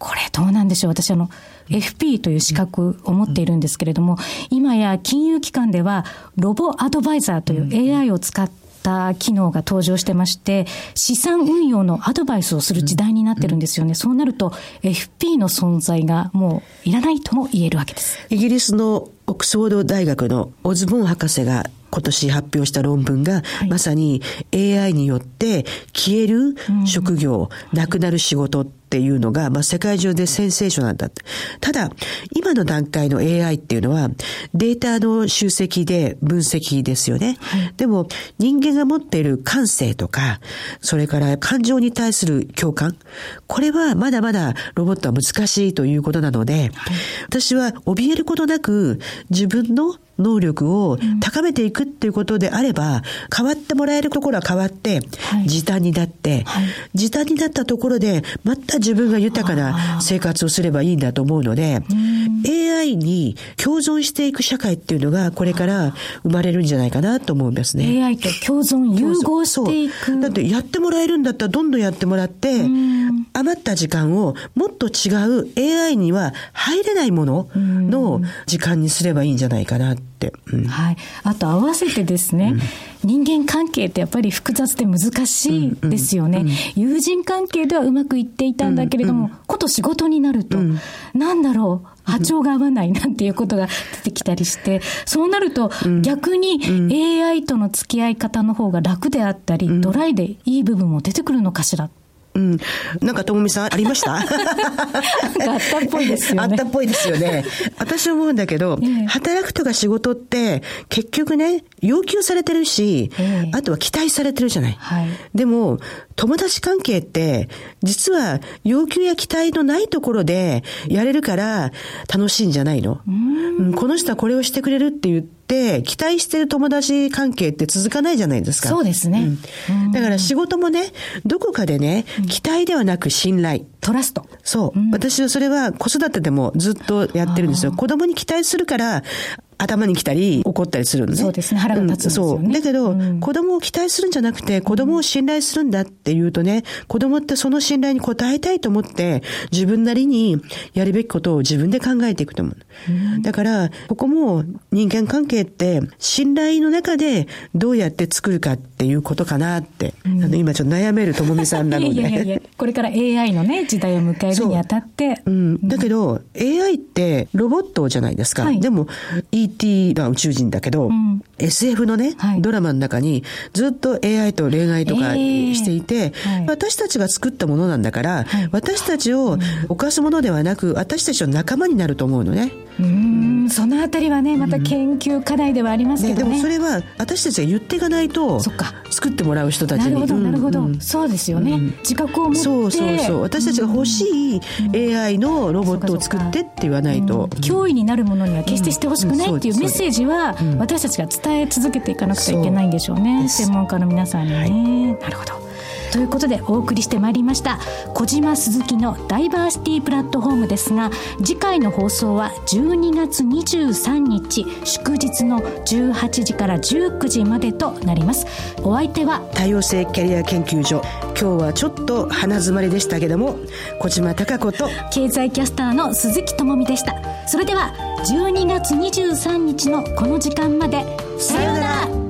これどうなんでしょう？私あの、FP という資格を持っているんですけれども、今や金融機関ではロボアドバイザーという AI を使った機能が登場してまして、資産運用のアドバイスをする時代になってるんですよね。そうなると FP の存在がもういらないとも言えるわけです。イギリスのオックスフォード大学のオズボン博士が今年発表した論文が、はい、まさに AI によって消える職業、うん、なくなる仕事っていうのが、まあ、世界中でセンセーショナルだ。た。だ、今の段階の AI っていうのは、データの集積で分析ですよね。はい、でも、人間が持っている感性とか、それから感情に対する共感、これはまだまだロボットは難しいということなので、はい、私は怯えることなく、自分の能力を高めていくっていうことであれば、変わってもらえるところは変わって、時短になって、時短になったところで、また自分が豊かな生活をすればいいんだと思うので、AI に共存していく社会っていうのが、これから生まれるんじゃないかなと思うんですね。AI と共存、融合していく。だってやってもらえるんだったらどんどんやってもらって、余った時間をもっと違う AI には入れないものの時間にすればいいんじゃないかなって。うん、はい。あと合わせてですね、うん、人間関係ってやっぱり複雑で難しいですよね。うん。うん、友人関係ではうまくいっていたんだけれども、うんうん、こと仕事になると、うん、なんだろう、波長が合わないなんていうことが出てきたりして、そうなると逆に AI との付き合い方の方が楽であったり、ドライでいい部分も出てくるのかしらうん。なんか、ともみさん、ありました？あったっぽいですよね。あったっぽいですよね。私思うんだけど、えー、働くとか仕事って、結局ね、要求されてるし、えー、あとは期待されてるじゃない。はい、でも、友達関係って、実は要求や期待のないところでやれるから楽しいんじゃないの、うん、この人はこれをしてくれるって言って、期待してる友達関係って続かないじゃないですか。そうですね。うん、だから仕事もね、どこかでね、期待ではなく信頼。トラスト。そう。うん、私はそれは子育てでもずっとやってるんですよ。子供に期待するから、頭に来たり、怒ったりするのね。そうですね。腹が立つんですよね。そう。だけど、うん、子供を期待するんじゃなくて、子供を信頼するんだっていうとね、子供ってその信頼に応えたいと思って、自分なりにやるべきことを自分で考えていくと思う。うん、だから、ここも人間関係って、信頼の中でどうやって作るかっていうことかなって、うん、あの今ちょっと悩めるともみさんなので。いやいやいや、これから AI のね、時代を迎えるにあたって。ううん。だけど、AI ってロボットじゃないですか。はい、でも、ET が宇宙人だけど、うん、SF のね、はい、ドラマの中にずっと AI と恋愛とかしていて、えーはい、私たちが作ったものなんだから、はい、私たちを犯すものではなく、私たちの仲間になると思うのね。うんそのあたりはねまた研究課題ではありますけどね、ねでもそれは私たちが言っていかないと作ってもらう人たちに。なるほどなるほど、うん、そうですよね、うん、自覚を持って。そうそうそう。私たちが欲しい AI のロボットを作ってって言わないと、脅威になるものには決してしてほしくないっていうメッセージは私たちが伝伝え続けていかなくちゃいけないんでしょうね。専門家の皆さんにね、はい、なるほどということでお送りしてまいりました小島鈴木のダイバーシティプラットフォームですが次回の放送は12月23日祝日の18時から19時までとなります。お相手は多様性キャリア研究所今日はちょっと鼻詰まりでしたけども小島貴子と経済キャスターの鈴木智美でした。それでは12月23日のこの時間まで。さようなら